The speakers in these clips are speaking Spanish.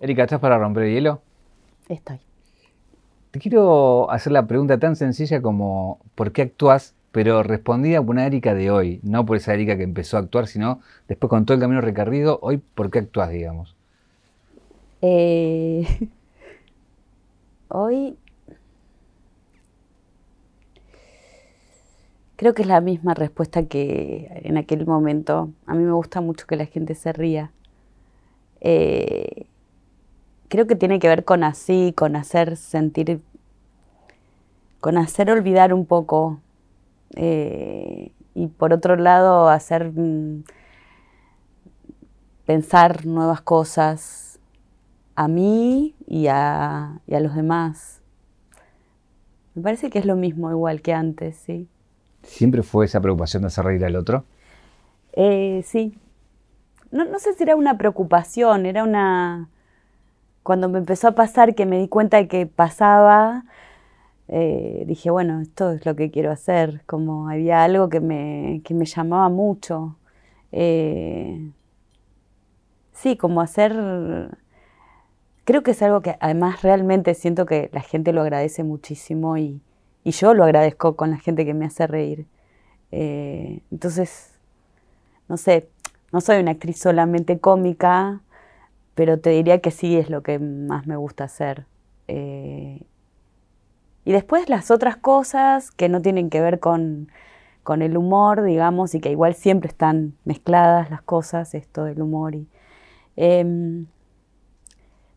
Erika, ¿estás para romper el hielo? Estoy. Te quiero hacer la pregunta tan sencilla como ¿por qué actúas? Pero respondida por una Erika de hoy, no por esa Erika que empezó a actuar, sino después con todo el camino recorrido, hoy ¿por qué actúas, digamos? Eh, hoy creo que es la misma respuesta que en aquel momento. A mí me gusta mucho que la gente se ría. Eh, creo que tiene que ver con así, con hacer sentir, con hacer olvidar un poco. Eh, y por otro lado, hacer mm, pensar nuevas cosas a mí y a, y a los demás. Me parece que es lo mismo igual que antes, sí. ¿Siempre fue esa preocupación de hacer reír al otro? Eh, sí. No, no, sé si era una preocupación, era una... Cuando me empezó a pasar, que me di cuenta de que pasaba, eh, dije, bueno, esto es lo que quiero hacer. Como había algo que me, que me llamaba mucho. Eh, sí, como hacer... Creo que es algo que además realmente siento que la gente lo agradece muchísimo y, y yo lo agradezco con la gente que me hace reír. Eh, entonces, no sé, no soy una actriz solamente cómica, pero te diría que sí es lo que más me gusta hacer. Eh, y después las otras cosas que no tienen que ver con, con, el humor, digamos, y que igual siempre están mezcladas las cosas, esto del humor. Y, eh,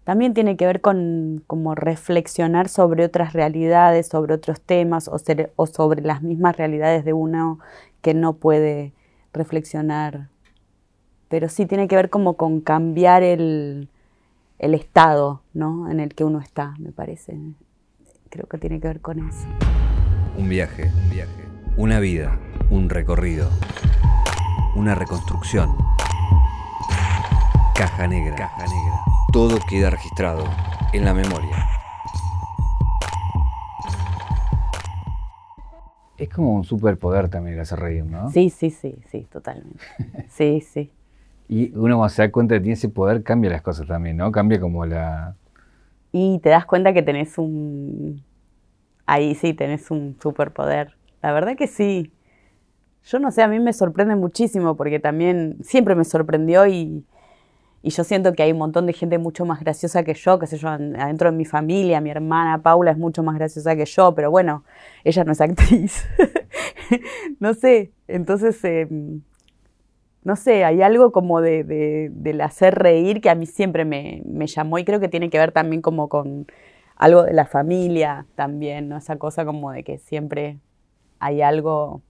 también tiene que ver con como reflexionar sobre otras realidades, sobre otros temas o, sobre las mismas realidades de uno que no puede reflexionar. Pero sí tiene que ver como con cambiar el, el estado ¿no? en el que uno está, me parece. Creo que tiene que ver con eso. Un viaje, un viaje, una vida, un recorrido, una reconstrucción. Caja negra. Caja negra todo queda registrado en la memoria. Es como un superpoder también el hacer reír, ¿no? Sí, sí, sí, sí, totalmente. Sí, sí. Y uno cuando se da cuenta de que tiene ese poder, cambia las cosas también, ¿no? Cambia como la... Y te das cuenta que tenés un... Ahí sí, tenés un superpoder. La verdad que sí. Yo no sé, a mí me sorprende muchísimo porque también siempre me sorprendió y, y yo siento que hay un montón de gente mucho más graciosa que yo, qué sé yo, adentro de mi familia, mi hermana Paula es mucho más graciosa que yo, pero bueno, ella no es actriz. no sé, entonces, em, no sé, hay algo como de, del hacer reír que a mí siempre me, me, llamó y creo que tiene que ver también como con algo de la familia también, ¿no? Esa cosa como de que siempre hay algo...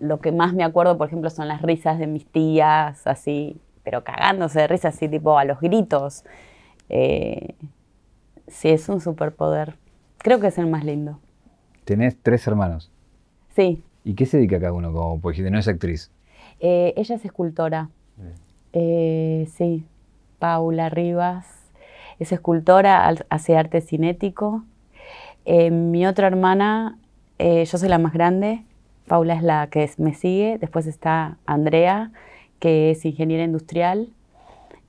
Lo que más me acuerdo, por ejemplo, son las risas de mis tías, así, pero cagándose de risa, así tipo a los gritos. Eh, sí, es un superpoder. Creo que es el más lindo. Tenés tres hermanos. Sí. ¿Y qué se dedica cada uno como pues, no es actriz? Eh, ella es escultora. Eh, sí. Paula Rivas. Es escultora, hace arte cinético. mi otra hermana, yo soy la más grande. Paula es la que me sigue. Después está Andrea, que es ingeniera industrial,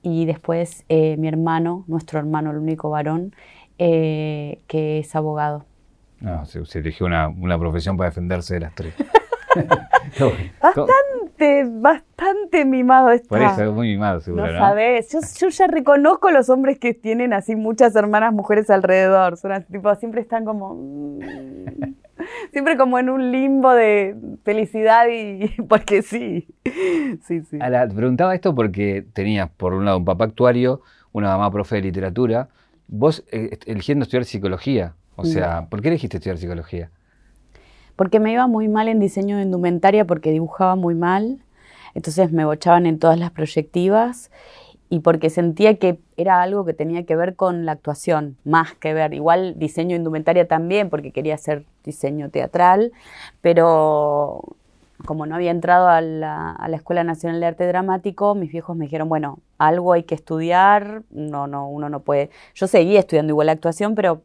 y después eh, mi hermano, nuestro hermano, el único varón, eh, que es abogado. No, se, eligió una, una, profesión para defenderse de las tres. bastante, bastante mimado está. Por eso, muy mimado seguro, ¿no? sabes, yo, yo, ya reconozco los hombres que tienen así muchas hermanas mujeres alrededor. Son tipo, siempre están como... Mm siempre como en un limbo de felicidad y porque sí. Sí, sí. te preguntaba esto porque tenías por un lado un papá actuario, una mamá profe de literatura, vos eh, eligiendo estudiar psicología. O sea, ¿por qué elegiste estudiar psicología? Porque me iba muy mal en diseño de indumentaria porque dibujaba muy mal. Entonces me bochaban en todas las proyectivas y porque sentía que era algo que tenía que ver con la actuación, más que ver, igual diseño indumentaria también, porque quería hacer diseño teatral, pero como no había entrado a la, Escuela Nacional de Arte Dramático, mis viejos me dijeron, bueno, algo hay que estudiar, no, no, uno no puede. Yo seguía estudiando igual la actuación, pero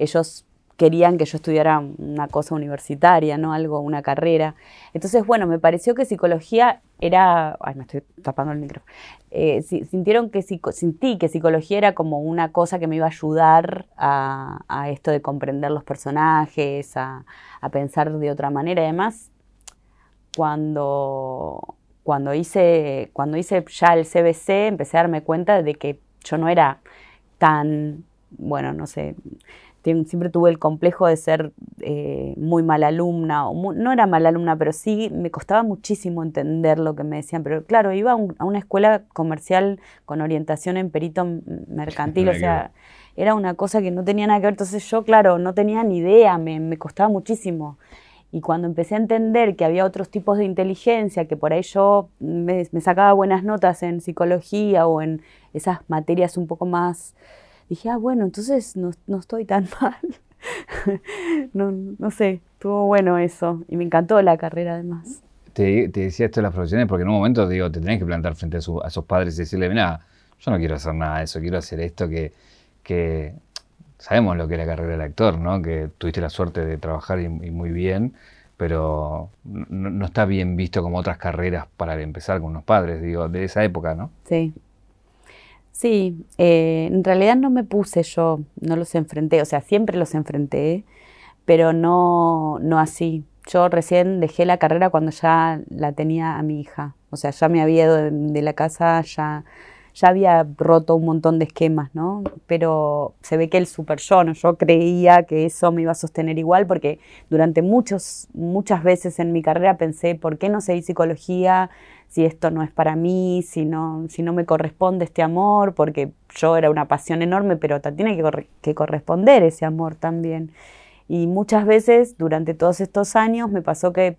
ellos querían que yo estudiara una cosa universitaria, ¿no? Algo, una carrera. Entonces, bueno, me pareció que psicología era. Ay, me estoy tapando el micrófono. Eh, sintieron que sentí que psicología era como una cosa que me iba a ayudar a, esto de comprender los personajes, a, pensar de otra manera. Además, cuando, cuando, hice, cuando hice ya el CBC, empecé a darme cuenta de que yo no era tan, bueno, no sé, siempre tuve el complejo de ser eh, muy mala alumna, o no era mala alumna, pero sí me costaba muchísimo entender lo que me decían. Pero claro, iba a, una escuela comercial con orientación en perito mercantil, o sea, era una cosa que no tenía nada que ver. Entonces yo, claro, no tenía ni idea, me, costaba muchísimo. Y cuando empecé a entender que había otros tipos de inteligencia, que por ahí yo me sacaba buenas notas en psicología o en esas materias un poco más dije, ah, bueno, entonces no, estoy tan mal. no, no sé, estuvo bueno eso. Y me encantó la carrera además. Te, decía esto de las profesiones porque en un momento digo, te tenés que plantar frente a, su, a sus padres y decirle, mira, yo no quiero hacer nada de eso, quiero hacer esto que, que sabemos lo que es la carrera del actor, ¿no? Que tuviste la suerte de trabajar y, muy bien, pero no, no, está bien visto como otras carreras para empezar con unos padres, digo, de esa época, ¿no? Sí, Sí, eh, en realidad no me puse yo, no los enfrenté, o sea, siempre los enfrenté, pero no, no así. Yo recién dejé la carrera cuando ya la tenía a mi hija, o sea, ya me había ido de, la casa, ya, ya había roto un montón de esquemas, ¿no? Pero se ve que el super yo, ¿no? yo creía que eso me iba a sostener igual, porque durante muchos, muchas veces en mi carrera pensé, ¿por qué no seguí psicología? Si esto no es para mí, si no, si no me corresponde este amor, porque yo era una pasión enorme, pero tiene que, corresponder ese amor también. Y muchas veces durante todos estos años me pasó que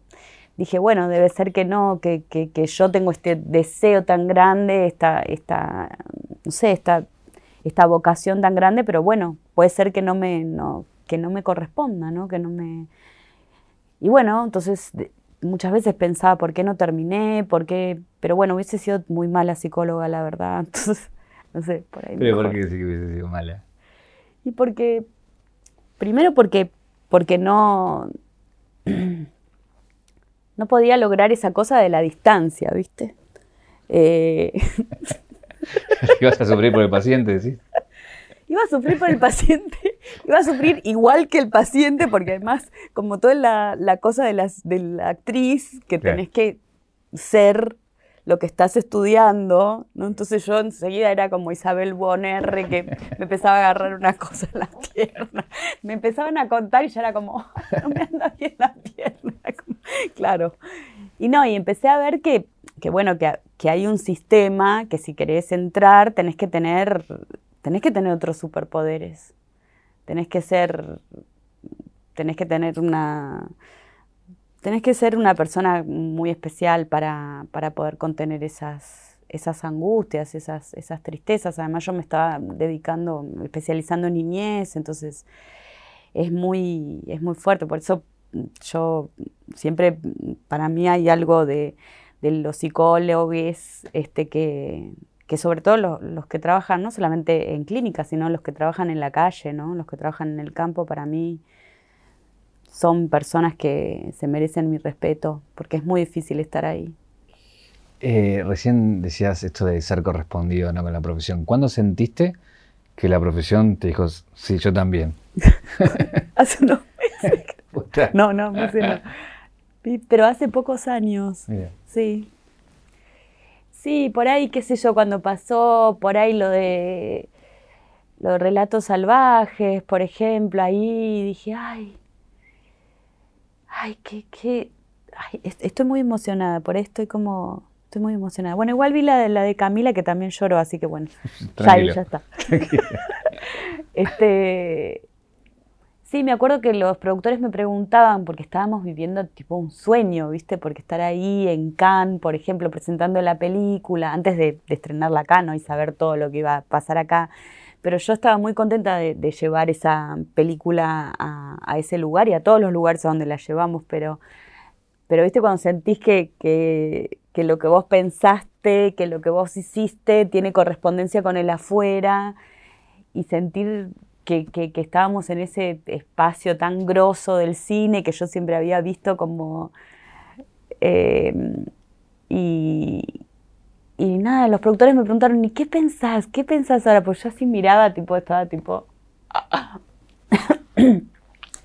dije, bueno, debe ser que no, que, yo tengo este deseo tan grande, esta, esta no sé, esta, esta vocación tan grande, pero bueno, puede ser que no me, no, que no me corresponda, ¿no? Que no me... Y bueno, entonces muchas veces pensaba por qué no terminé, por qué, pero bueno, hubiese sido muy mala psicóloga, la verdad. Entonces, no sé, por ahí. Pero ¿por qué sí que hubiese sido mala? Y porque, primero porque, porque no, no podía lograr esa cosa de la distancia, ¿viste? Eh... Ibas a sufrir por el paciente, ¿sí? iba a sufrir por el paciente, iba a sufrir igual que el paciente, porque además, como toda la, cosa de, las, de la actriz, que tenés que ser lo que estás estudiando, ¿no? Entonces yo enseguida era como Isabel Bonner, que me empezaba a agarrar una cosa en la pierna. Me empezaban a contar y ya era como, no me anda bien la pierna. claro. Y no, y empecé a ver que, que bueno, que, que hay un sistema que si querés entrar tenés que tener tenés que tener otros superpoderes. Tenés que ser, tenés que tener una, tenés que ser una persona muy especial para, poder contener esas, esas angustias, esas, esas tristezas. Además yo me estaba dedicando, especializando en niñez, entonces es muy, es muy fuerte. Por eso yo siempre, para mí hay algo de, de los psicólogos este, que, que sobre todo los, que trabajan no solamente en clínicas, sino los que trabajan en la calle, ¿no? los que trabajan en el campo, para mí son personas que se merecen mi respeto, porque es muy difícil estar ahí. Eh, recién decías esto de ser correspondido ¿no? con la profesión. ¿Cuándo sentiste que la profesión te dijo, sí, yo también? hace unos meses. no, no, no sé, no. Pero hace pocos años. Sí. Sí, por ahí, qué sé yo, cuando pasó por ahí lo de los relatos salvajes, por ejemplo, ahí dije, ay, ay, qué, qué, estoy muy emocionada, por esto estoy como, estoy muy emocionada. Bueno, igual vi la de, la de Camila que también lloró, así que bueno, ya, ya está. este, Sí, me acuerdo que los productores me preguntaban, porque estábamos viviendo tipo un sueño, ¿viste? Porque estar ahí en Cannes, por ejemplo, presentando la película, antes de, estrenarla acá, ¿no? Y saber todo lo que iba a pasar acá. Pero yo estaba muy contenta de, llevar esa película a, ese lugar y a todos los lugares a donde la llevamos, pero, pero ¿viste? Cuando sentís que, que, que lo que vos pensaste, que lo que vos hiciste tiene correspondencia con el afuera y sentir que, estábamos en ese espacio tan grosso del cine que yo siempre había visto como... Y, y nada, los productores me preguntaron, ¿y qué pensás? ¿Qué pensás ahora? Pues yo así miraba, tipo, estaba tipo...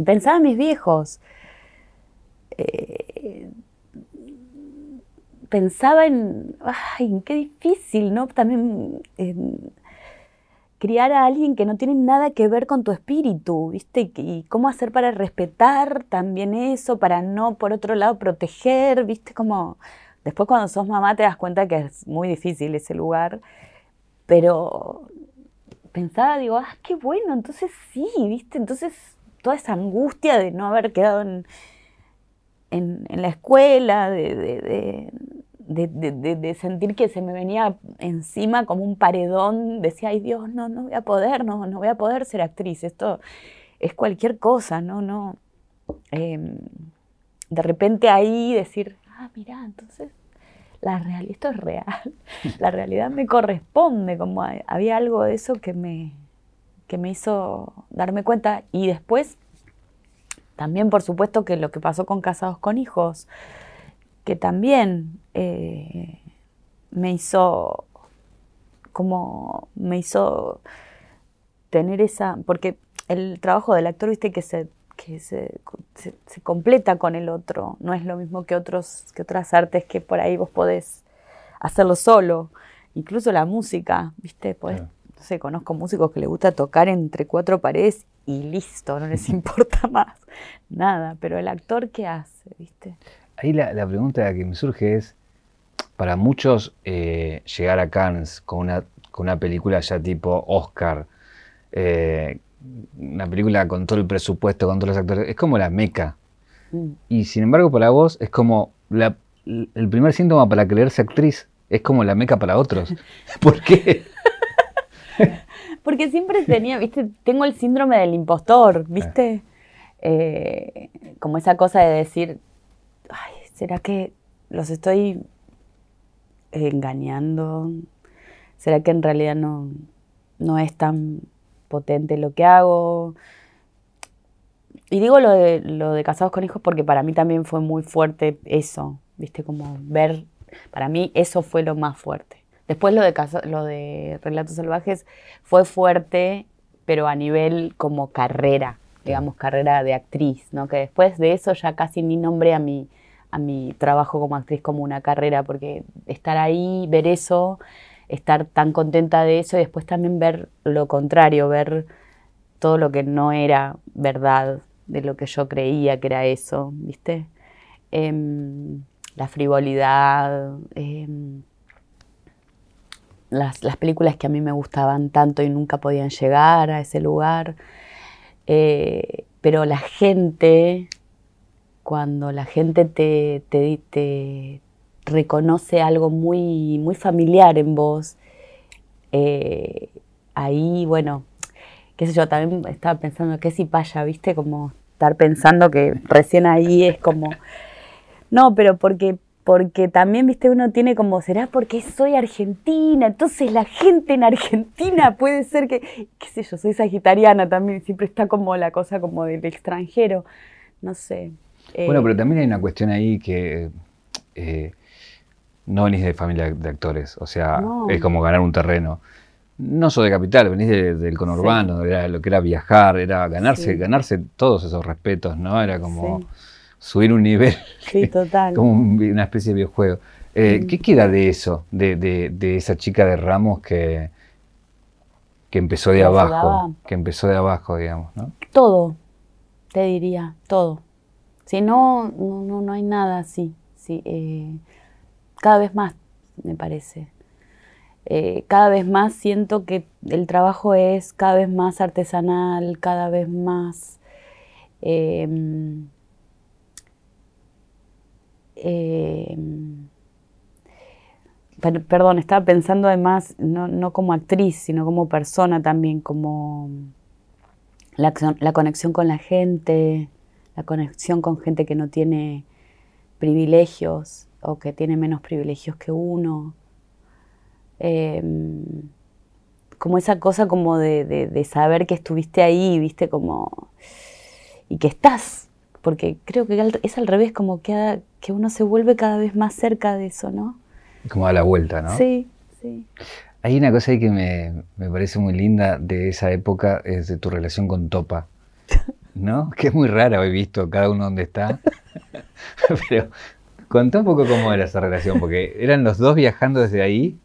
Pensaba en mis viejos. Eh, pensaba en, ay, qué difícil, ¿no? También criar a alguien que no tiene nada que ver con tu espíritu, ¿viste? Y cómo hacer para respetar también eso, para no, por otro lado, proteger, ¿viste? Como después cuando sos mamá te das cuenta que es muy difícil ese lugar, pero pensaba, digo, ah, qué bueno, entonces sí, ¿viste? Entonces toda esa angustia de no haber quedado en, en, la escuela, de, de, sentir que se me venía encima como un paredón, decía, ay Dios, no, no voy a poder, no, no voy a poder ser actriz, esto es cualquier cosa, no, no. Em, de repente ahí decir, ah, mira, entonces la real, esto es real, la realidad me corresponde, como había algo de eso que me, que me hizo darme cuenta. Y después, también por supuesto que lo que pasó con Casados con Hijos, que también eh, me hizo, como me hizo tener esa, porque el trabajo del actor, viste, que se que se, se, completa con el otro, no es lo mismo que, otros, que otras artes que por ahí vos podés hacerlo solo, incluso la música, viste, pues no sé, conozco músicos que les gusta tocar entre cuatro paredes y listo, no les importa más nada. Pero el actor, ¿qué hace? ¿Viste? Ahí la, pregunta que me surge es, para muchos eh, llegar a Cannes con una, con una película ya tipo Oscar, eh, una película con todo el presupuesto, con todos los actores, es como la meca. Mm. Y sin embargo para vos es como el primer síntoma para creerse actriz, es como la meca para otros. ¿Por qué? Porque siempre tenía, viste, tengo el síndrome del impostor, viste. Eh, como esa cosa de decir, ay, ¿será que los estoy engañando? ¿Será que en realidad no, no es tan potente lo que hago? Y digo lo de, lo de casados con hijos porque para mí también fue muy fuerte eso, viste, como ver, para mí eso fue lo más fuerte. Después lo de, lo de Relatos Salvajes fue fuerte, pero a nivel como carrera, digamos, carrera de actriz, ¿no? Que después de eso ya casi ni nombré a mi, a mi trabajo como actriz como una carrera, porque estar ahí, ver eso, estar tan contenta de eso y después también ver lo contrario, ver todo lo que no era verdad de lo que yo creía que era eso, ¿viste? Em, la frivolidad, em, las, películas que a mí me gustaban tanto y nunca podían llegar a ese lugar. Eh, pero la gente, cuando la gente te, reconoce algo muy, muy familiar en vos, eh, ahí, bueno, qué sé yo, también estaba pensando, ¿qué si paya, viste? Como estar pensando que recién ahí es como... No, pero porque porque también, viste, uno tiene como, ¿será porque soy argentina? Entonces la gente en Argentina puede ser que, qué sé yo, soy sagitariana también, siempre está como la cosa como del extranjero, no sé. Bueno, pero también hay una cuestión ahí que eh, no venís de familia de actores, o sea, es como ganar un terreno. No soy de capital, venís del conurbano, era lo que era viajar, era ganarse, ganarse todos esos respetos, ¿no? Era como subir un nivel. Sí, total. como una especie de videojuego. Eh, ¿Qué queda de eso, de, de, esa chica de Ramos que, que empezó de abajo? Que empezó de abajo, digamos, ¿no? Todo, te diría, todo. Si no, no, no hay nada así. Sí, eh, cada vez más, me parece. Eh, cada vez más siento que el trabajo es cada vez más artesanal, cada vez más... Eh, perdón, estaba pensando además no, como actriz, sino como persona también, como la, conexión con la gente, la conexión con gente que no tiene privilegios o que tiene menos privilegios que uno. Em, como esa cosa como de, de- de saber que estuviste ahí, viste, como... y que estás, porque creo que es al revés, como que, a- que uno se vuelve cada vez más cerca de eso, ¿no? Como da la vuelta, ¿no? Sí, sí. Hay una cosa ahí que me, me parece muy linda de esa época, es de tu relación con Topa. ¿No? Que es muy rara, he visto cada uno donde está. Pero contá un poco cómo era esa relación, porque eran los dos viajando desde ahí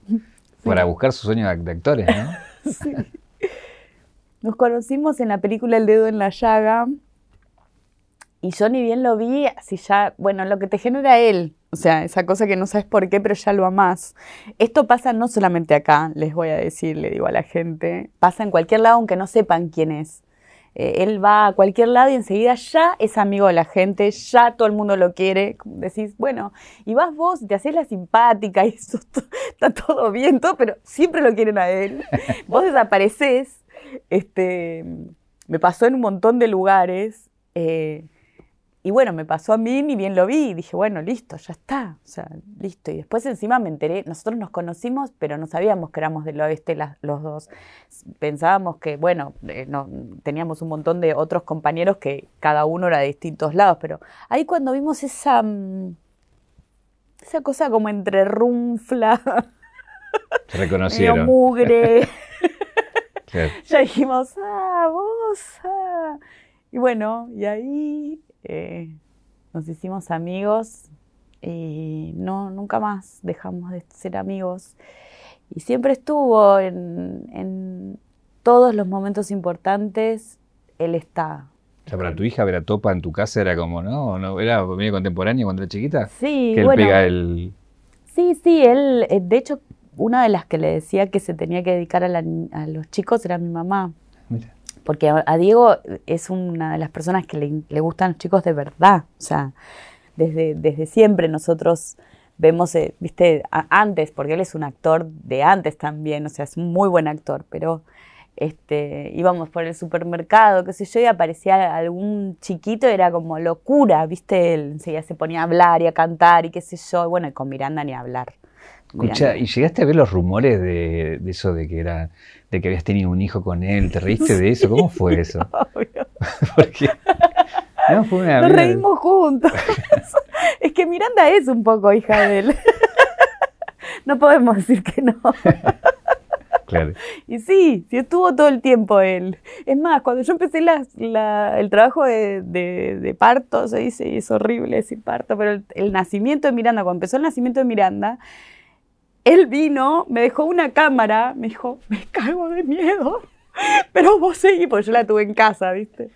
para buscar su sueño de de actores, ¿no? Sí. Nos conocimos en la película El dedo en la llaga y yo ni bien lo vi, así ya, bueno, lo que te genera él, o sea, esa cosa que no sabes por qué, pero ya lo amás. Esto pasa no solamente acá, les voy a decir, le digo a la gente, pasa en cualquier lado aunque no sepan quién es. Eh, él va a cualquier lado y enseguida ya es amigo de la gente, ya todo el mundo lo quiere. Decís, bueno, y vas vos, y te haces la simpática y eso está todo bien, todo, pero siempre lo quieren a él. vos desapareces. Este, me pasó en un montón de lugares. eh, y bueno, me pasó a mí, ni bien lo vi, y dije, bueno, listo, ya está, o sea, listo. Y después encima me enteré, nosotros nos conocimos, pero no sabíamos que éramos del oeste las- los dos. Pensábamos que, bueno, eh, no, teníamos un montón de otros compañeros que cada uno era de distintos lados, pero ahí cuando vimos esa, mm, esa cosa como entre runfla, reconocieron. mugre, ya dijimos, ah, vos, ah. Y bueno, y ahí eh, nos hicimos amigos y no, nunca más dejamos de ser amigos. Y siempre estuvo en, en todos los momentos importantes, él está. O sea, para tu hija ver a Topa en tu casa era como, ¿no? ¿O no? ¿Era medio contemporánea cuando era chiquita? Sí, que él bueno, pega el... sí, sí, él, eh, de hecho, una de las que le decía que se tenía que dedicar a, la a los chicos era mi mamá. Mira. Porque a, a Diego es una de las personas que le, gustan los chicos de verdad. O sea, desde, desde siempre nosotros vemos, eh, viste, a- antes, porque él es un actor de antes también, o sea, es un muy buen actor, pero este, íbamos por el supermercado, qué sé yo, y aparecía algún chiquito, era como locura, viste, él enseguida se ponía a hablar y a cantar y qué sé yo, y bueno, y con Miranda ni hablar. Escucha. ¿y llegaste a ver los rumores de, de eso de que era de que habías tenido un hijo con él? ¿Te reíste de eso? ¿Cómo fue eso? Obvio. Porque no fue una Nos reímos juntos. es que Miranda es un poco hija de él. no podemos decir que no. Claro. Y sí, sí estuvo todo el tiempo él. Es más, cuando yo empecé la- el trabajo de, de- de parto, se dice, y es horrible decir parto, pero el, el nacimiento de Miranda, cuando empezó el nacimiento de Miranda, él vino, me dejó una cámara, me dijo, me cago de miedo, pero vos seguí, porque yo la tuve en casa, ¿viste?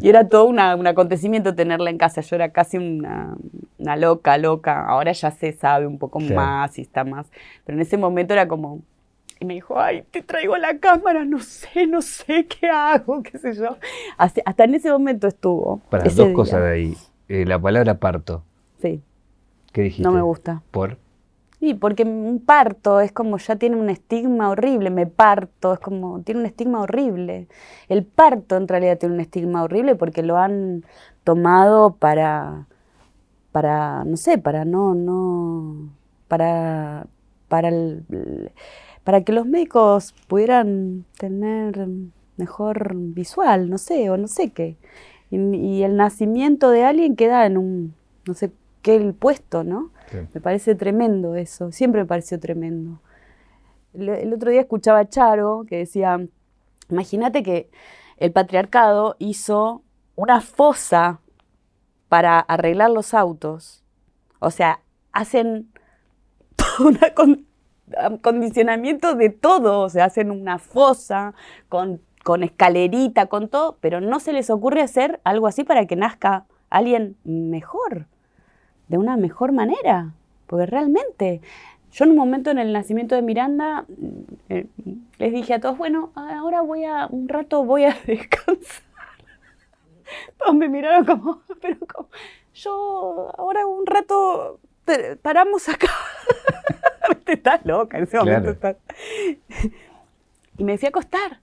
Y era todo una- un acontecimiento tenerla en casa. Yo era casi una, una loca, loca. Ahora ya se sabe un poco más y está más. Pero en ese momento era como. Y me dijo, ay, te traigo la cámara, no sé, no sé qué hago, qué sé yo. Hasta, hasta en ese momento estuvo. Para dos día. cosas de ahí. Eh, la palabra parto. Sí, ¿Qué dijiste? no me gusta. ¿Por? Sí, porque un parto es como ya tiene un estigma horrible, me parto, es como, tiene un estigma horrible. El parto en realidad tiene un estigma horrible porque lo han tomado para, para, no sé, para no, no, para, para, el- para que los médicos pudieran tener mejor visual, no sé, o no sé qué. Y, y el nacimiento de alguien queda en un, no sé qué el puesto, ¿no? Me parece tremendo eso, siempre me pareció tremendo. El, otro día escuchaba a Charo que decía, imagínate que el patriarcado hizo una fosa para arreglar los autos. O sea, hacen un acon- acondicionamiento de todo, o sea, hacen una fosa con, con escalerita, con todo, pero no se les ocurre hacer algo así para que nazca alguien mejor de una mejor manera. Porque realmente, yo en un momento en el nacimiento de Miranda, eh, les dije a todos, bueno, ahora voy a, un rato voy a descansar. Todos me miraron como, pero como, yo ahora un rato te- paramos acá. Estás loca en ese momento. Estás- Y me fui a acostar.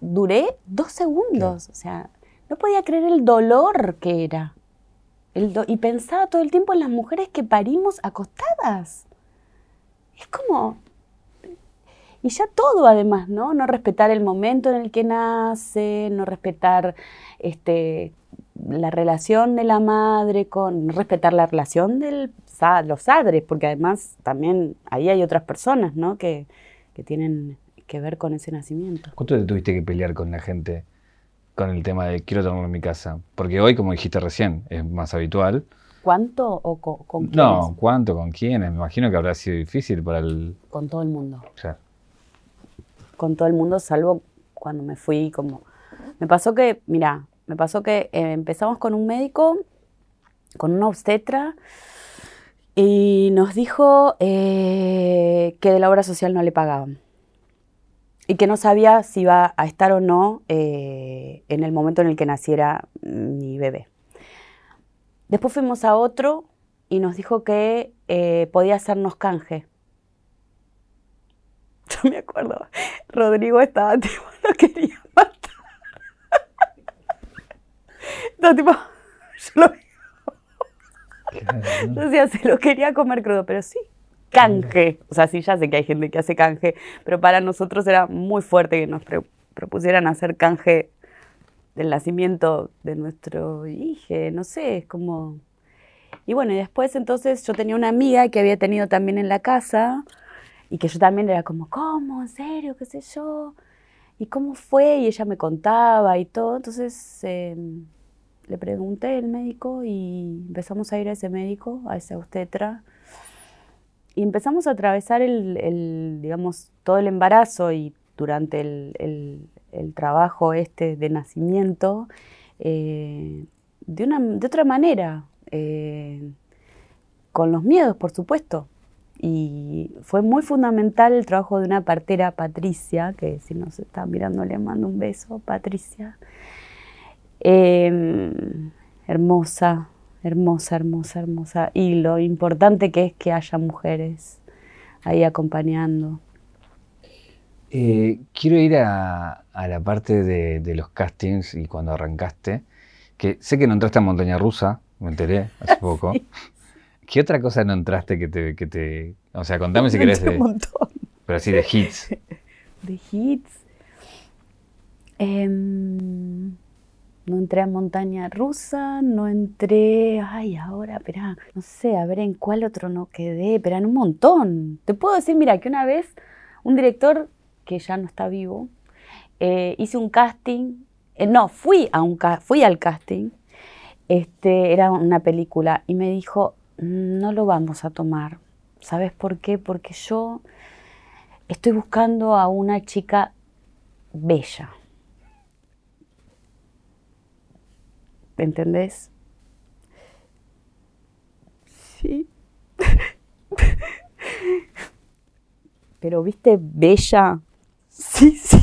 Duré dos segundos, o sea, no podía creer el dolor que era. Y pensaba todo el tiempo en las mujeres que parimos acostadas. Es como... y ya todo además, ¿no? No respetar el momento en el que nace, no respetar este, la relación de la madre con, respetar la relación de los padres, porque además también ahí hay otras personas, ¿no? Que, que tienen que ver con ese nacimiento. ¿Cuánto te tuviste que pelear con la gente con el tema de quiero tomarme en mi casa? Porque hoy, como dijiste recién, es más habitual. ¿Cuánto o con, quién? No, ¿cuánto? ¿Con quiénes? Me imagino que habrá sido difícil para el... Con todo el mundo. Claro. Con todo el mundo, salvo cuando me fui como... Me pasó que, mira, me pasó que eh, empezamos con un médico, con una obstetra, y nos dijo eh, que de la obra social no le pagaban y que no sabía si iba a estar o no eh, en el momento en el que naciera mi bebé. Después fuimos a otro y nos dijo que eh, podía hacernos canje. Yo me acuerdo, Rodrigo estaba tipo, lo quería matar. No, tipo, yo lo yo decía, se lo quería comer crudo, pero sí, canje. O sea, sí, ya sé que hay gente que hace canje, pero para nosotros era muy fuerte que nos propusieran hacer canje del nacimiento de nuestro hijo, no sé, es como... Y bueno, y después entonces yo tenía una amiga que había tenido también en la casa y que yo también era como, ¿cómo? ¿En serio? ¿Qué sé yo? ¿Y cómo fue? Y ella me contaba y todo. Entonces em, le pregunté al médico y empezamos a ir a ese médico, a ese obstetra. Y empezamos a atravesar el, digamos, todo el embarazo y durante el, el trabajo este de nacimiento eh, de, una, de otra manera, eh, con los miedos, por supuesto. Y fue muy fundamental el trabajo de una partera, Patricia, que si nos está mirando le mando un beso, Patricia. Em, hermosa, hermosa, hermosa, hermosa. Y lo importante que es que haya mujeres ahí acompañando. Eh, quiero ir a, la parte de, los castings y cuando arrancaste, que sé que no entraste a Montaña Rusa, me enteré hace poco. ¿Qué otra cosa no entraste que te, que te... O sea, contame si querés de... Pero así de hits. De hits. Em, no entré a Montaña Rusa, no entré... Ay, ahora, espera, no sé, a ver en cuál otro no quedé, pero en un montón. Te puedo decir, mira, que una vez un director que ya no está vivo, eh, hice un casting, eh, no, fui, a un fui al casting, este, era una película, y me dijo, no lo vamos a tomar. ¿Sabes por qué? Porque yo estoy buscando a una chica bella. ¿Entendés? Sí. Pero, ¿viste? Bella Sí, sí.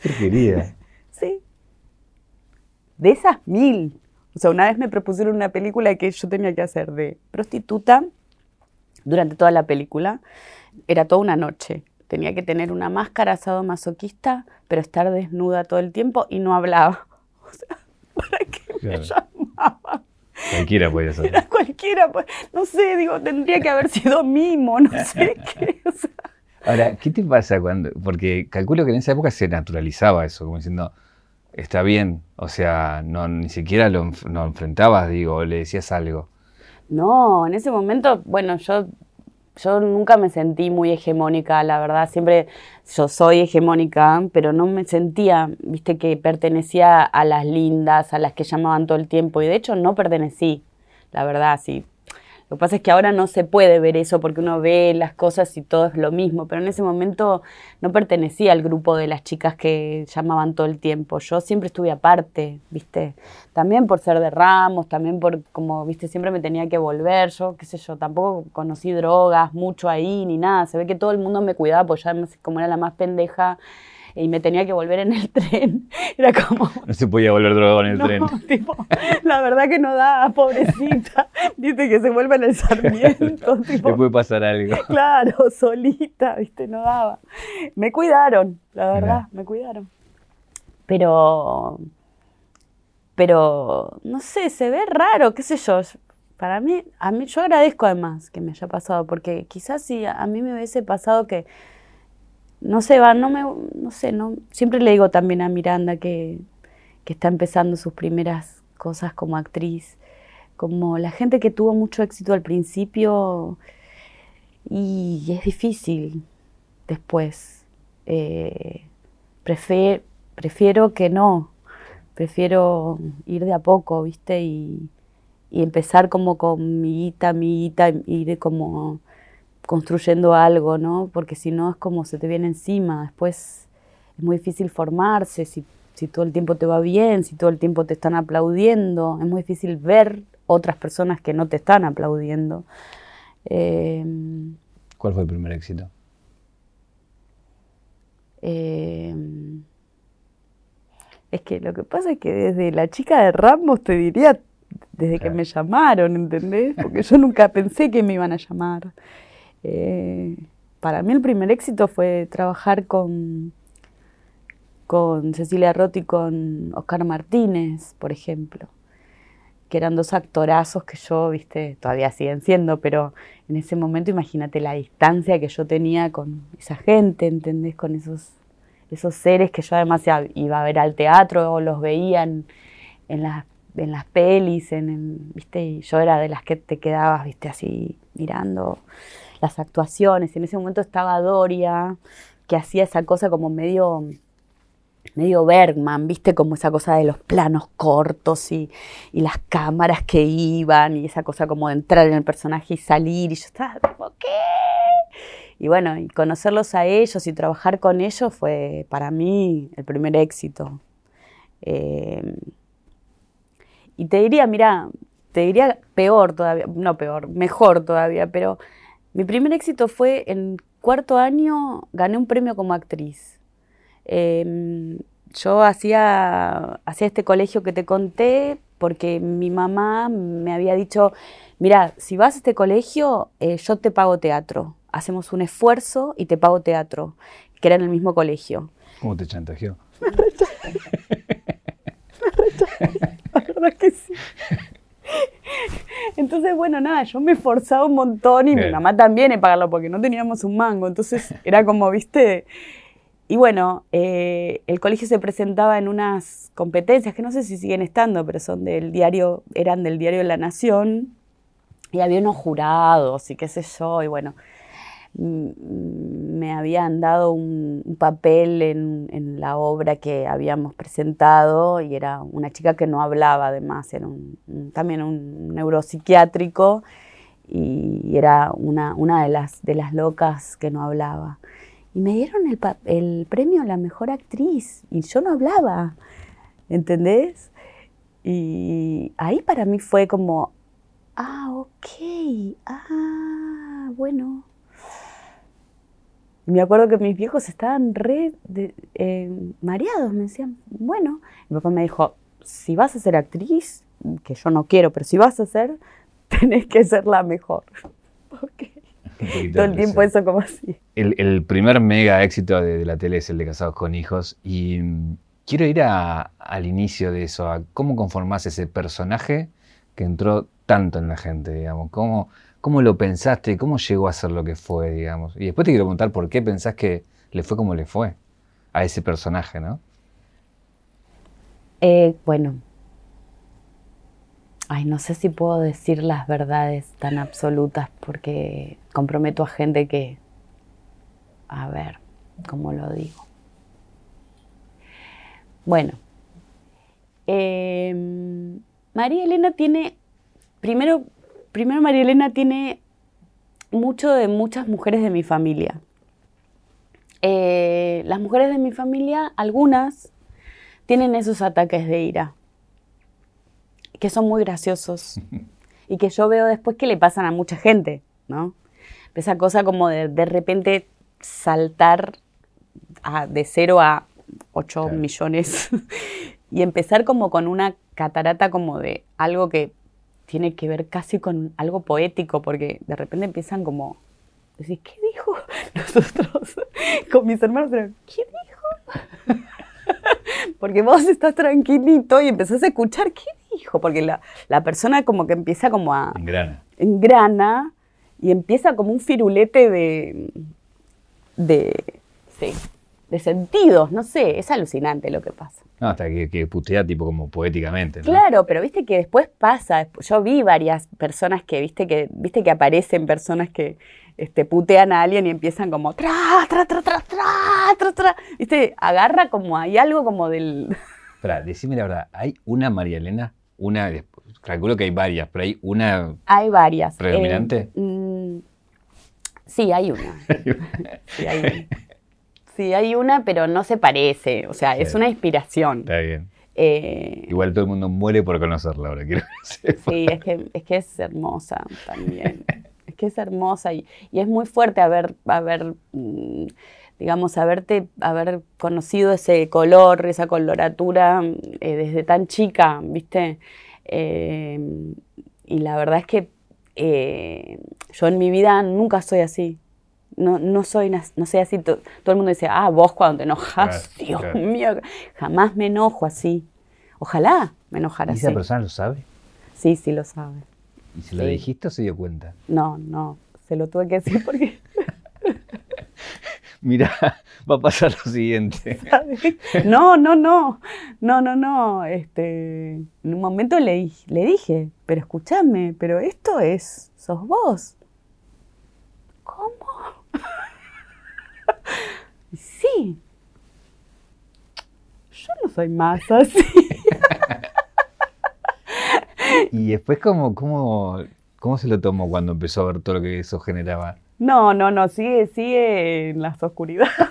¿Qué quería? Sí. De esas mil. O sea, una vez me propusieron una película que yo tenía que hacer de prostituta durante toda la película. Era toda una noche. Tenía que tener una máscara asado masoquista, pero estar desnuda todo el tiempo y no hablaba. O sea, ¿para qué me llamaba? Cualquiera podía ser. Era cualquiera, pues, no sé, digo, tendría que haber sido mimo, no sé qué. O sea, Ahora, ¿qué te pasa cuando.? Porque calculo que en esa época se naturalizaba eso, como diciendo, está bien, o sea, no, ni siquiera lo, enfrentabas, digo, le decías algo. No, en ese momento, bueno, yo, yo nunca me sentí muy hegemónica, la verdad, siempre yo soy hegemónica, pero no me sentía, viste, que pertenecía a las lindas, a las que llamaban todo el tiempo, y de hecho no pertenecí, la verdad, sí lo que pasa es que ahora no se puede ver eso porque uno ve las cosas y todo es lo mismo, pero en ese momento no pertenecía al grupo de las chicas que llamaban todo el tiempo. Yo siempre estuve aparte, ¿viste? También por ser de Ramos, también por, como, ¿viste? Siempre me tenía que volver. Yo, qué sé yo, tampoco conocí drogas mucho ahí ni nada. Se ve que todo el mundo me cuidaba, pues ya como era la más pendeja y me tenía que volver en el tren. Era como... No se podía volver drogado en el tren. Tipo, la verdad que no da, pobrecita. Dice que se vuelve en el Sarmiento. Tipo, Le puede pasar algo. Claro, solita, viste, no daba. Me cuidaron, la verdad, me cuidaron. Pero, pero, no sé, se ve raro, qué sé yo. para mí, a mí, yo agradezco además que me haya pasado, porque quizás si a mí me hubiese pasado que, no sé, va, no me, no sé, no, siempre le digo también a Miranda que, que está empezando sus primeras cosas como actriz, como la gente que tuvo mucho éxito al principio y es difícil después. Eh, prefiero que no, prefiero ir de a poco, ¿viste? Y, y empezar como con mi guita, mi guita, ir como construyendo algo, ¿no? Porque si no es como se te viene encima, después es muy difícil formarse, si, si todo el tiempo te va bien, si todo el tiempo te están aplaudiendo, es muy difícil ver otras personas que no te están aplaudiendo. Em, ¿Cuál fue el primer éxito? Em, es que lo que pasa es que desde la chica de Ramos te diría, desde que me llamaron, ¿entendés? Porque yo nunca pensé que me iban a llamar. Eh, para mí el primer éxito fue trabajar con, con Cecilia Rotti y con Oscar Martínez, por ejemplo que eran dos actorazos que yo, viste, todavía siguen siendo, pero en ese momento imagínate la distancia que yo tenía con esa gente, ¿entendés? Con esos, esos seres que yo además iba a ver al teatro o los veía en, las, en las pelis, en, ¿viste? Y yo era de las que te quedabas, viste, así mirando las actuaciones. En ese momento estaba Doria, que hacía esa cosa como medio medio Bergman, viste como esa cosa de los planos cortos y, las cámaras que iban y esa cosa como de entrar en el personaje y salir y yo estaba como, ¿qué? Y bueno, y conocerlos a ellos y trabajar con ellos fue para mí el primer éxito. Eh, y te diría, mira, te diría peor todavía, no peor, mejor todavía, pero mi primer éxito fue en cuarto año, gané un premio como actriz. Em, yo hacía, hacía este colegio que te conté porque mi mamá me había dicho, mira, si vas a este colegio, eh, yo te pago teatro. Hacemos un esfuerzo y te pago teatro, que era en el mismo colegio. ¿Cómo te chantajeó? Me La verdad que sí. Entonces, bueno, nada, yo me esforzaba un montón y mi mamá también en pagarlo porque no teníamos un mango. Entonces era como, viste, y bueno, eh, el colegio se presentaba en unas competencias que no sé si siguen estando, pero son del diario, eran del diario La Nación, y había unos jurados y qué sé yo, y bueno, me habían dado un, papel en, la obra que habíamos presentado y era una chica que no hablaba además, era también un neuropsiquiátrico y era una, una de, las, de las locas que no hablaba y me dieron el, el, premio a la mejor actriz y yo no hablaba, ¿entendés? Y ahí para mí fue como, ah, ok, ah, bueno. Y me acuerdo que mis viejos estaban re eh, mareados, me decían, bueno, mi papá me dijo, si vas a ser actriz, que yo no quiero, pero si vas a ser, tenés que ser la mejor. Okay. Todo el tiempo eso como así. El, primer mega éxito de, la tele es el de Casados con Hijos y mm, quiero ir al inicio de eso, a cómo conformás ese personaje que entró tanto en la gente, digamos, cómo, cómo lo pensaste, cómo llegó a ser lo que fue, digamos. Y después te quiero preguntar por qué pensás que le fue como le fue a ese personaje, ¿no? Eh, bueno, Ay, no sé si puedo decir las verdades tan absolutas porque comprometo a gente que... A ver, ¿cómo lo digo? Bueno, em, María Elena tiene, primero, primero María Elena tiene mucho de muchas mujeres de mi familia. Eh, las mujeres de mi familia, algunas, tienen esos ataques de ira que son muy graciosos y que yo veo después que le pasan a mucha gente, ¿no? Esa cosa como de de repente saltar de cero a 8 millones y empezar como con una catarata como de algo que tiene que ver casi con algo poético, porque de repente empiezan como, decir, ¿qué dijo? Nosotros con mis hermanos, ¿qué dijo? porque vos estás tranquilito y empezás a escuchar, ¿qué hijo, porque la, la persona como que empieza como a... Engrana. engrana y empieza como un firulete de, de, sí, de sentidos, no sé, es alucinante lo que pasa. No, hasta que, que putea tipo como poéticamente. ¿no? Claro, pero viste que después pasa, yo vi varias personas que, viste que, viste que aparecen personas que este, putean a alguien y empiezan como tra, tra, tra, tra, tra, tra, tra, viste, agarra como, hay algo como del... Espera, decime la verdad, ¿hay una María Elena? Una, calculo que hay varias, pero hay una Hay varias. Eh, ¿Predominante? mm, sí, hay una. sí, hay una. Sí, hay una, pero no se parece. O sea, es una inspiración. Está bien. Eh, Igual todo el mundo muere por conocerla ahora, quiero que sepa. sí, es que, es que es hermosa también. Es que es hermosa y, y es muy fuerte haber, haber mm, digamos, haberte, haber conocido ese color, esa coloratura eh, desde tan chica, ¿viste? Eh, y la verdad es que eh, yo en mi vida nunca soy así. No, no soy, no soy así. To- Todo el mundo dice, ah, vos cuando te enojas, Claro, Dios claro. mío, jamás me enojo así. Ojalá me enojara ¿Y así. esa persona lo sabe? Sí, sí lo sabe. ¿Y se lo Sí. dijiste o se dio cuenta? No, no, se lo tuve que decir porque, Mira, va a pasar lo siguiente. ¿sabes? No, no, no, no, no, no. Este, en un momento le, di- le dije, pero escúchame, pero esto es, sos vos. ¿Cómo? Sí. Yo no soy más así. Y después, ¿cómo, cómo, ¿cómo se lo tomó cuando empezó a ver todo lo que eso generaba? No, no, no, sigue, sigue en las oscuridades.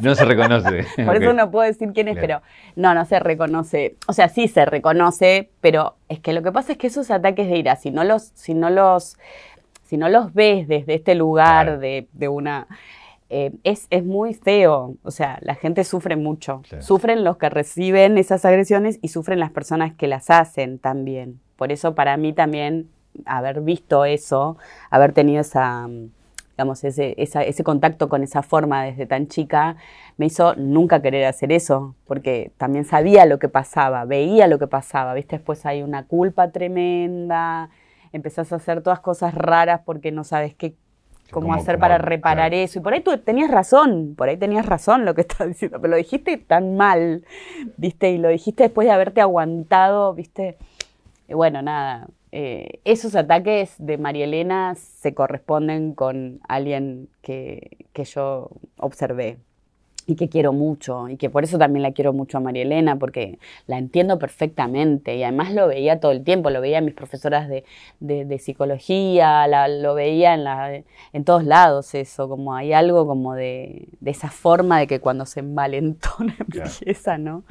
No se reconoce. Por eso no puedo decir quién es, Claro. pero no, no se reconoce. O sea, sí se reconoce, pero es que lo que pasa es que esos ataques de ira, si no los, si no los, si no los ves desde este lugar Claro. de, de una. Eh, es, es muy feo. O sea, la gente sufre mucho. Sufren los que reciben esas agresiones y sufren las personas que las hacen también. Por eso, para mí también, haber visto eso, haber tenido esa digamos, ese, esa- ese contacto con esa forma desde tan chica, me hizo nunca querer hacer eso, porque también sabía lo que pasaba, veía lo que pasaba, ¿viste? Después hay una culpa tremenda, empezás a hacer todas cosas raras porque no sabes qué, cómo, Cómo- hacer cómo- para reparar claro. eso. Y por ahí tú tenías razón, por ahí tenías razón lo que estás diciendo, pero lo dijiste tan mal, ¿viste? Y lo dijiste después de haberte aguantado, ¿viste? Y bueno, nada, eh, esos ataques de María Elena se corresponden con alguien que, que yo observé y que quiero mucho y que por eso también la quiero mucho a María Elena porque la entiendo perfectamente y además lo veía todo el tiempo, lo veía en mis profesoras de, de- de psicología, la- lo veía en, la, en todos lados eso, como hay algo como de, de esa forma de que cuando se envalentona empieza, ¿no?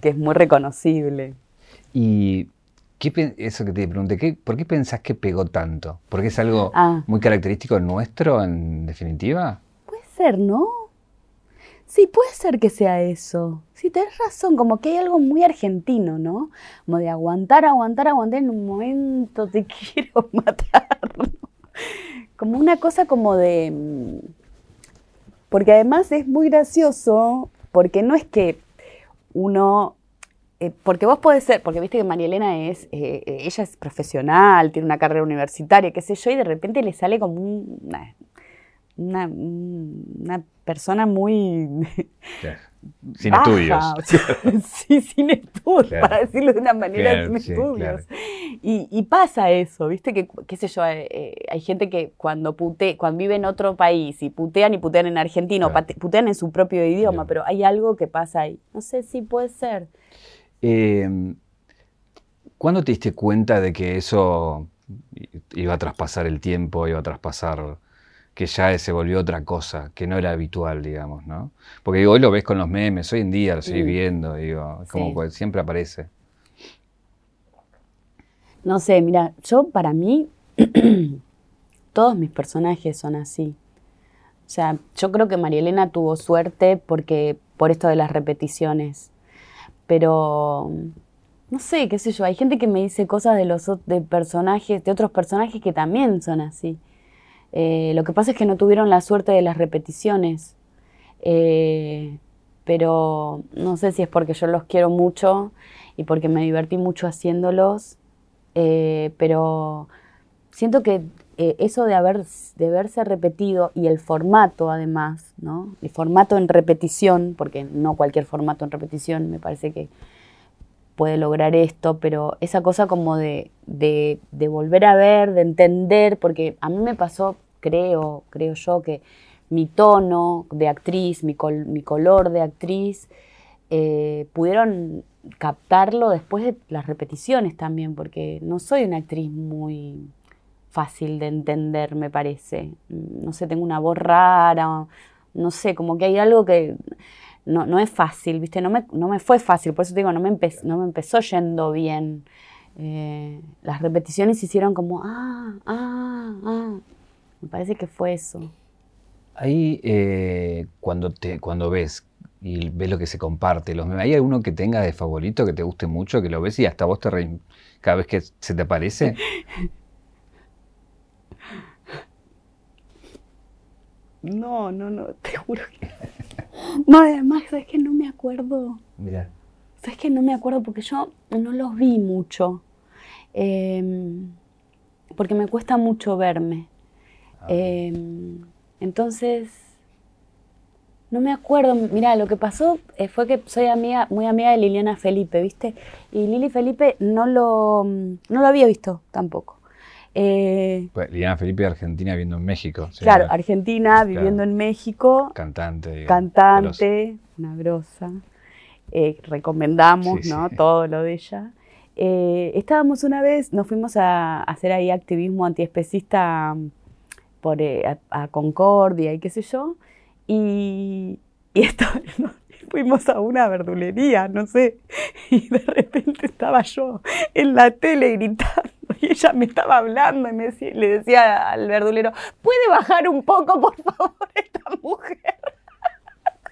Que es muy reconocible. Y ¿qué, eso que te pregunté, ¿qué, ¿por qué pensás que pegó tanto? ¿Porque es algo Ah. muy característico nuestro, en definitiva? Puede ser, ¿no? Sí, puede ser que sea eso. Sí, tenés razón, como que hay algo muy argentino, ¿no? Como de aguantar, aguantar, aguantar, en un momento te quiero matar. Como una cosa como de... mm, Porque además es muy gracioso, porque no es que uno... eh, porque vos podés ser, porque viste que María Elena es, eh, eh, ella es profesional, tiene una carrera universitaria, qué sé yo, y de repente le sale como un- una, una, persona muy Claro. Sin baja, estudios. o sea, sí, sin estudios, Claro. para decirlo de una manera, Claro, sin sí, estudios. Y, y pasa eso, ¿viste? Que, qué sé yo, eh, eh, hay gente que cuando pute, cuando vive en otro país y putean y putean en argentino, putean en su propio idioma, Idioma. pero hay algo que pasa ahí. No sé si puede ser. Eh, ¿Cuándo te diste cuenta de que eso iba a traspasar el tiempo, iba a traspasar, que ya se volvió otra cosa, que no era habitual, digamos, ¿no? Porque digo, hoy lo ves con los memes, hoy en día lo seguís Mm. viendo, digo, como Sí. siempre aparece. No sé, mira, yo para mí, todos mis personajes son así. O sea, yo creo que María Elena tuvo suerte porque por esto de las repeticiones. Pero no sé, qué sé yo, hay gente que me dice cosas de los de personajes, de otros personajes que también son así. Eh, lo que pasa es que no tuvieron la suerte de las repeticiones. Eh, pero no sé si es porque yo los quiero mucho y porque me divertí mucho haciéndolos, eh, pero siento que eso de, haber, de verse repetido y el formato además, ¿no? El formato en repetición, porque no cualquier formato en repetición me parece que puede lograr esto, pero esa cosa como de, de, volver a ver, de entender, porque a mí me pasó, creo, creo yo, que mi tono de actriz, mi, mi color de actriz, eh, pudieron captarlo después de las repeticiones también, porque no soy una actriz muy fácil de entender, me parece. No sé, tengo una voz rara, no sé, como que hay algo que no, no es fácil, ¿viste? No me, no me, fue fácil, por eso te digo, no me, no me empezó yendo bien. Eh, las repeticiones hicieron como, ah, ah, ah. Me parece que fue eso. Ahí, eh, cuando, te, cuando ves y ves lo que se comparte, los ¿hay alguno que tenga de favorito que te guste mucho, que lo ves y hasta vos te reís cada vez que se te aparece? No, no, no, te juro que. No, además, sabes que no me acuerdo. Mira. Sabes que no me acuerdo porque yo no los vi mucho. Em, porque me cuesta mucho verme. Ah, em, entonces, no me acuerdo. Mira, lo que pasó eh, fue que soy amiga, muy amiga de Liliana Felipe, ¿viste? Y Lili Felipe no lo, no lo había visto tampoco. Eh, pues, Liliana Felipe, Argentina, viviendo en México. Claro, Argentina, viviendo en México. Cantante. cantante, una grosa. Eh, recomendamos ¿no? todo lo de ella. Eh, estábamos una vez, nos fuimos a, hacer ahí activismo antiespecista por, a, Concordia y qué sé yo, y, y esto, fuimos a una verdulería, no sé, y de repente estaba yo en la tele gritando y ella me estaba hablando y me le decía al verdulero, ¿puede bajar un poco, por favor, esta mujer?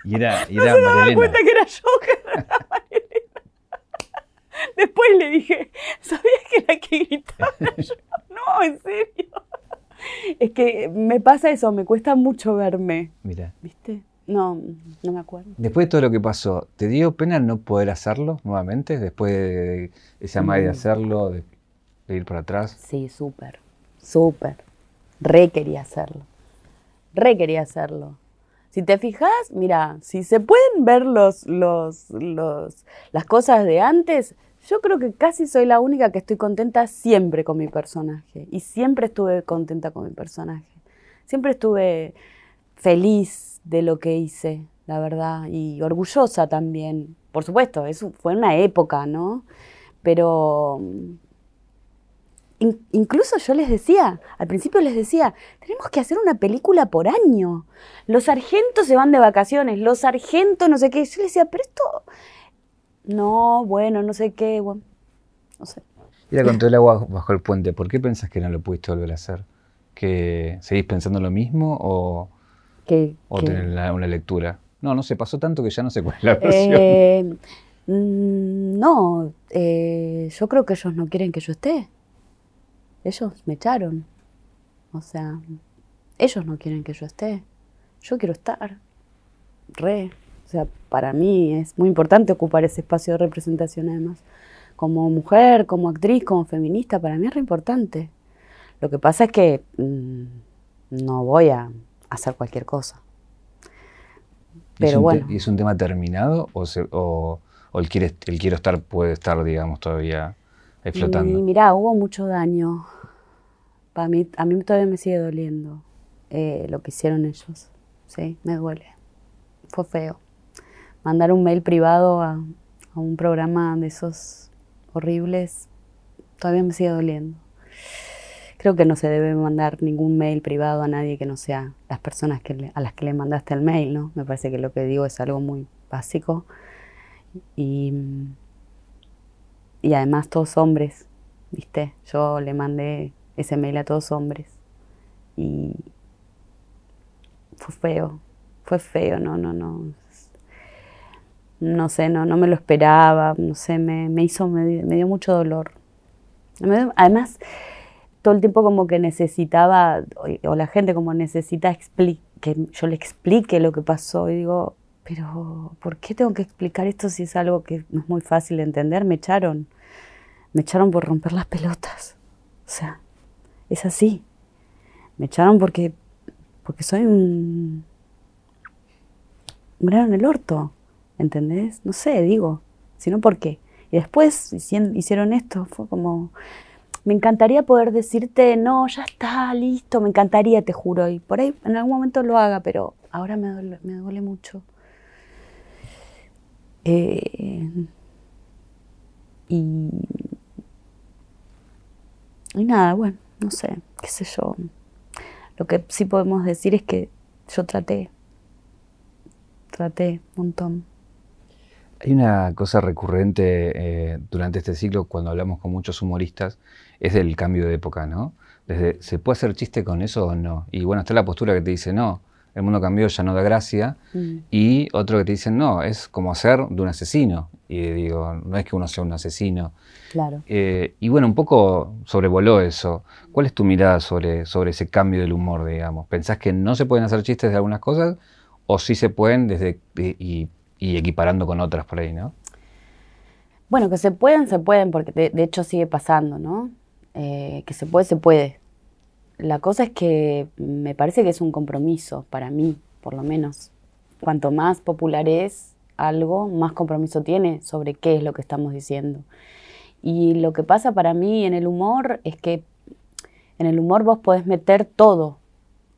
Y era, y no se daba cuenta que era yo, que era Después le dije, ¿sabías que la que gritaba yo? No, en serio. Es que me pasa eso, me cuesta mucho verme. Mira. ¿Viste? No, no me acuerdo. Después de todo lo que pasó, ¿te dio pena no poder hacerlo nuevamente? Después de esa madre de mm. hacerlo, de, ir para atrás. Sí, súper, súper. Re quería hacerlo. Re quería hacerlo. Si te fijas, mira, si se pueden ver los, los, los, las cosas de antes, yo creo que casi soy la única que estoy contenta siempre con mi personaje. Y siempre estuve contenta con mi personaje. Siempre estuve feliz de lo que hice, la verdad, y orgullosa también. Por supuesto, eso fue una época, ¿no? Pero mm, incluso yo les decía, al principio les decía, tenemos que hacer una película por año. Los sargentos se van de vacaciones, los sargentos no sé qué. Yo les decía, pero esto, no, bueno, no sé qué, bueno, no sé. Mira, con todo el agua bajo el puente, ¿por qué pensás que no lo pudiste volver a hacer? ¿Que seguís pensando lo mismo o o tener una lectura. No, no sé, pasó tanto que ya no sé cuál es la versión. Eh, mm, no, eh, yo creo que ellos no quieren que yo esté. Ellos me echaron. O sea, ellos no quieren que yo esté. Yo quiero estar. Re. O sea, para mí es muy importante ocupar ese espacio de representación además. Como mujer, como actriz, como feminista, para mí es re importante. Lo que pasa es que mm, no voy a hacer cualquier cosa. Pero bueno. ¿Y es un tema terminado o, o, el, quiere, el, quiero estar puede estar, digamos, todavía flotando? Y mirá, hubo mucho daño. Para mí, a mí todavía me sigue doliendo eh, lo que hicieron ellos. Sí, me duele. Fue feo. Mandar un mail privado a, a un programa de esos horribles todavía me sigue doliendo. Que no se debe mandar ningún mail privado a nadie que no sea las personas que a las que le mandaste el mail, ¿no? Me parece que lo que digo es algo muy básico. Y, y además todos hombres, ¿viste? Yo le mandé ese mail a todos hombres. Y fue feo, fue feo, no, no, no. No sé, no, no me lo esperaba, no sé, me, me hizo, me, dio mucho dolor. Además, todo el tiempo como que necesitaba, o, la gente como necesita que yo le explique lo que pasó. Y digo, pero ¿por qué tengo que explicar esto si es algo que no es muy fácil de entender? Me echaron, me echaron por romper las pelotas. O sea, es así. Me echaron porque, porque soy un, un en el orto, ¿entendés? No sé, digo, sino por qué. Y después hicieron esto, fue como, me encantaría poder decirte, no, ya está, listo, me encantaría, te juro, y por ahí en algún momento lo haga, pero ahora me duele, me duele mucho. Eh, y, y nada, bueno, no sé, qué sé yo. Lo que sí podemos decir es que yo traté, traté un montón. Hay una cosa recurrente eh, durante este ciclo cuando hablamos con muchos humoristas, es el cambio de época, ¿no? Desde, ¿se puede hacer chiste con eso o no? Y bueno, está la postura que te dice, no, el mundo cambió, ya no da gracia. Mm. Y otro que te dice, no, es como hacer de un asesino. Y digo, no es que uno sea un asesino. Claro. Eh, y bueno, un poco sobrevoló eso. ¿Cuál es tu mirada sobre, sobre ese cambio del humor, digamos? ¿Pensás que no se pueden hacer chistes de algunas cosas? ¿O sí se pueden desde, y, equiparando con otras por ahí, no? Bueno, que se pueden, se pueden, porque de hecho sigue pasando, ¿no? Eh, que se puede, se puede. La cosa es que me parece que es un compromiso para mí, por lo menos. Cuanto más popular es algo, más compromiso tiene sobre qué es lo que estamos diciendo. Y lo que pasa para mí en el humor es que en el humor vos podés meter todo.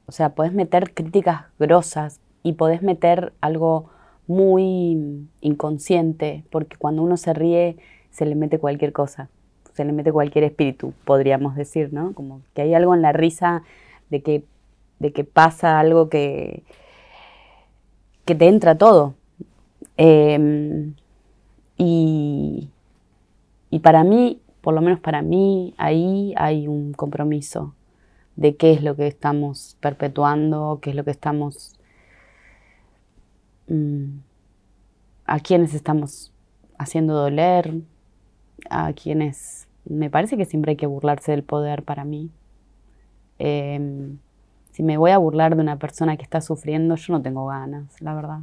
O sea, podés meter críticas grosas y podés meter algo muy inconsciente, porque cuando uno se ríe se le mete cualquier cosa se le mete cualquier espíritu, podríamos decir, ¿no? Como que hay algo en la risa de que, de que pasa algo que, que te entra todo. Em, y, y para mí, por lo menos para mí, ahí hay un compromiso de qué es lo que estamos perpetuando, qué es lo que estamos... Mm, a quienes estamos haciendo doler, a quienes me parece que siempre hay que burlarse del poder para mí. Em, si me voy a burlar de una persona que está sufriendo, yo no tengo ganas, la verdad.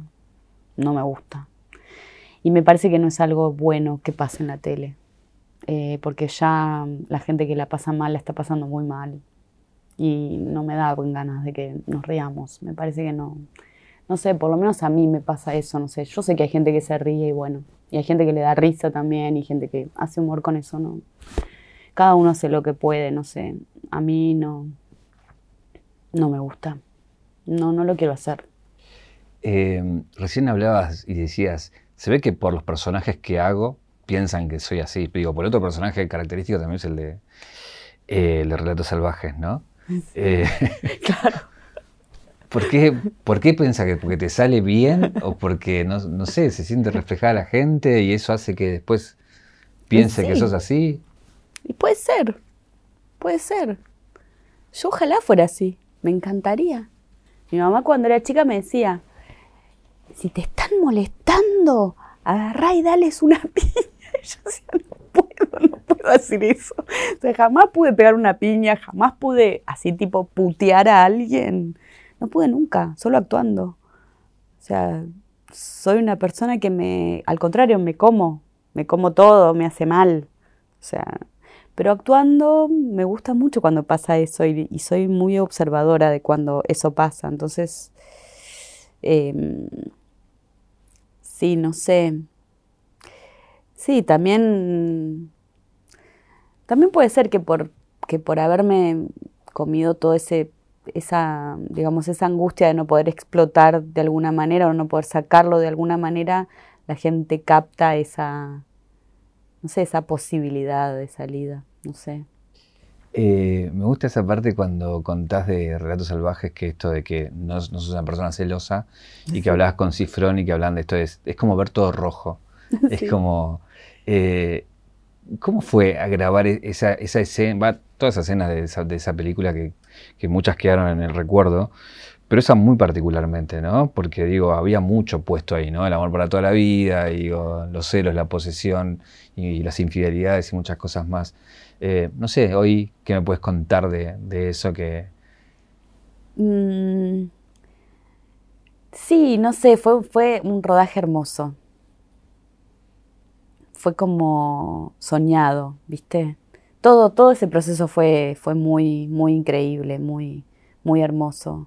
No me gusta. Y me parece que no es algo bueno que pase en la tele. Eh, porque ya la gente que la pasa mal la está pasando muy mal. Y no me da ganas de que nos riamos. Me parece que no. No sé, por lo menos a mí me pasa eso, no sé. Yo sé que hay gente que se ríe y bueno, y hay gente que le da risa también y gente que hace humor con eso, ¿no? Cada uno hace lo que puede, no sé. A mí no, no me gusta. No, no lo quiero hacer. Eh, recién hablabas y decías, se ve que por los personajes que hago piensan que soy así. Digo, por otro personaje característico también es el de, eh, Relatos Salvajes, ¿no? Eh, claro. ¿Por qué, ¿Por qué piensa que porque te sale bien o porque, no, sé, se siente reflejada la gente y eso hace que después piense que sos así? Y puede ser, puede ser. Yo ojalá fuera así, me encantaría. Mi mamá cuando era chica me decía, si te están molestando, agarrá y dales una piña. Y yo decía, no puedo, no puedo hacer eso. O sea, jamás pude pegar una piña, jamás pude así tipo putear a alguien. No pude nunca, solo actuando. O sea, soy una persona que me, al contrario, me como, me como todo, me hace mal. O sea, pero actuando me gusta mucho cuando pasa eso y, soy muy observadora de cuando eso pasa. Entonces, em, sí, no sé. Sí, también, también puede ser que por, que por haberme comido todo ese esa, digamos, esa angustia de no poder explotar de alguna manera o no poder sacarlo de alguna manera, la gente capta esa, no sé, esa posibilidad de salida, no sé. Eh, me gusta esa parte cuando contás de Relatos Salvajes, que esto de que no, no sos una persona celosa y que hablabas con Cifrón y que hablan de esto, es, es como ver todo rojo. Es como... Eh, ¿Cómo fue a grabar e-, esa, esa escena, todas esas escenas de esa, de esa película que, que, muchas quedaron en el recuerdo, pero esa muy particularmente, ¿no? Porque digo, había mucho puesto ahí, ¿no? El amor para toda la vida, digo, los celos, la posesión y, las infidelidades y muchas cosas más. Eh, no sé, hoy, ¿qué me puedes contar de, de eso que... Mm, Sí, no sé, fue un rodaje hermoso. Fue como soñado, ¿viste? Todo, todo ese proceso fue, fue muy, muy increíble, muy, muy hermoso.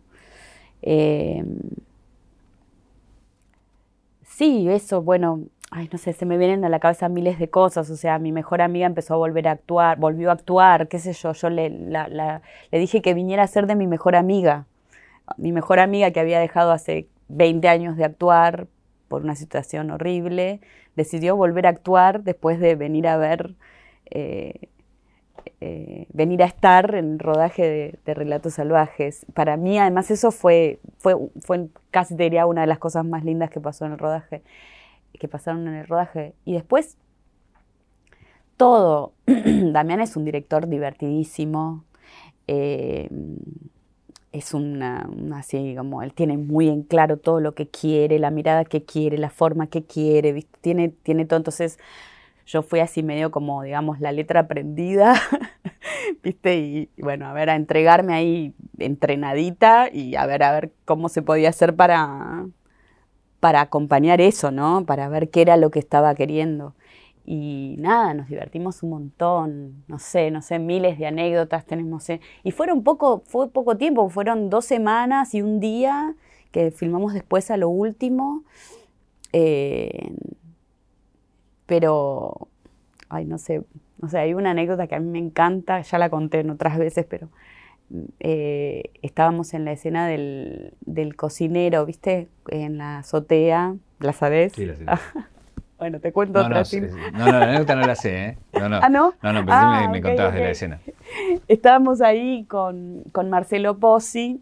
Eh, sí, eso, bueno, ay, no sé, se me vienen a la cabeza miles de cosas. O sea, mi mejor amiga empezó a volver a actuar, volvió a actuar, qué sé yo. Yo le, le dije que viniera a ser de mi mejor amiga. Mi mejor amiga que había dejado hace 20 años de actuar por una situación horrible, decidió volver a actuar después de venir a ver, eh, eh, venir a estar en el rodaje de, Relatos Salvajes. Para mí, además, eso fue, fue, fue casi diría una de las cosas más lindas que pasó en el rodaje, que pasaron en el rodaje. Y después, todo. Damián es un director divertidísimo. Eh, es una, así como él tiene muy en claro todo lo que quiere, la mirada que quiere, la forma que quiere, Tiene, tiene todo. Entonces yo fui así medio como, digamos, la letra aprendida, ¿viste? Y, bueno, a ver, a entregarme ahí entrenadita y a ver, a ver cómo se podía hacer para, para acompañar eso, ¿no? Para ver qué era lo que estaba queriendo. Y nada, nos divertimos un montón, no sé, no sé, miles de anécdotas tenemos. Eh, y fueron poco, fue poco tiempo, fueron dos semanas y un día que filmamos después a lo último. Eh, pero, ay, no sé, no sé, hay una anécdota que a mí me encanta, ya la conté en otras veces, pero eh, estábamos en la escena del, del, cocinero, ¿viste? En la azotea, ¿la sabés? Sí, la sé. Bueno, te cuento otra. No, no, la anécdota no la sé, ¿eh? No, no. ¿Ah, no? No, no, pero ah, me, contabas de la escena. Estábamos ahí con, Marcelo Pozzi,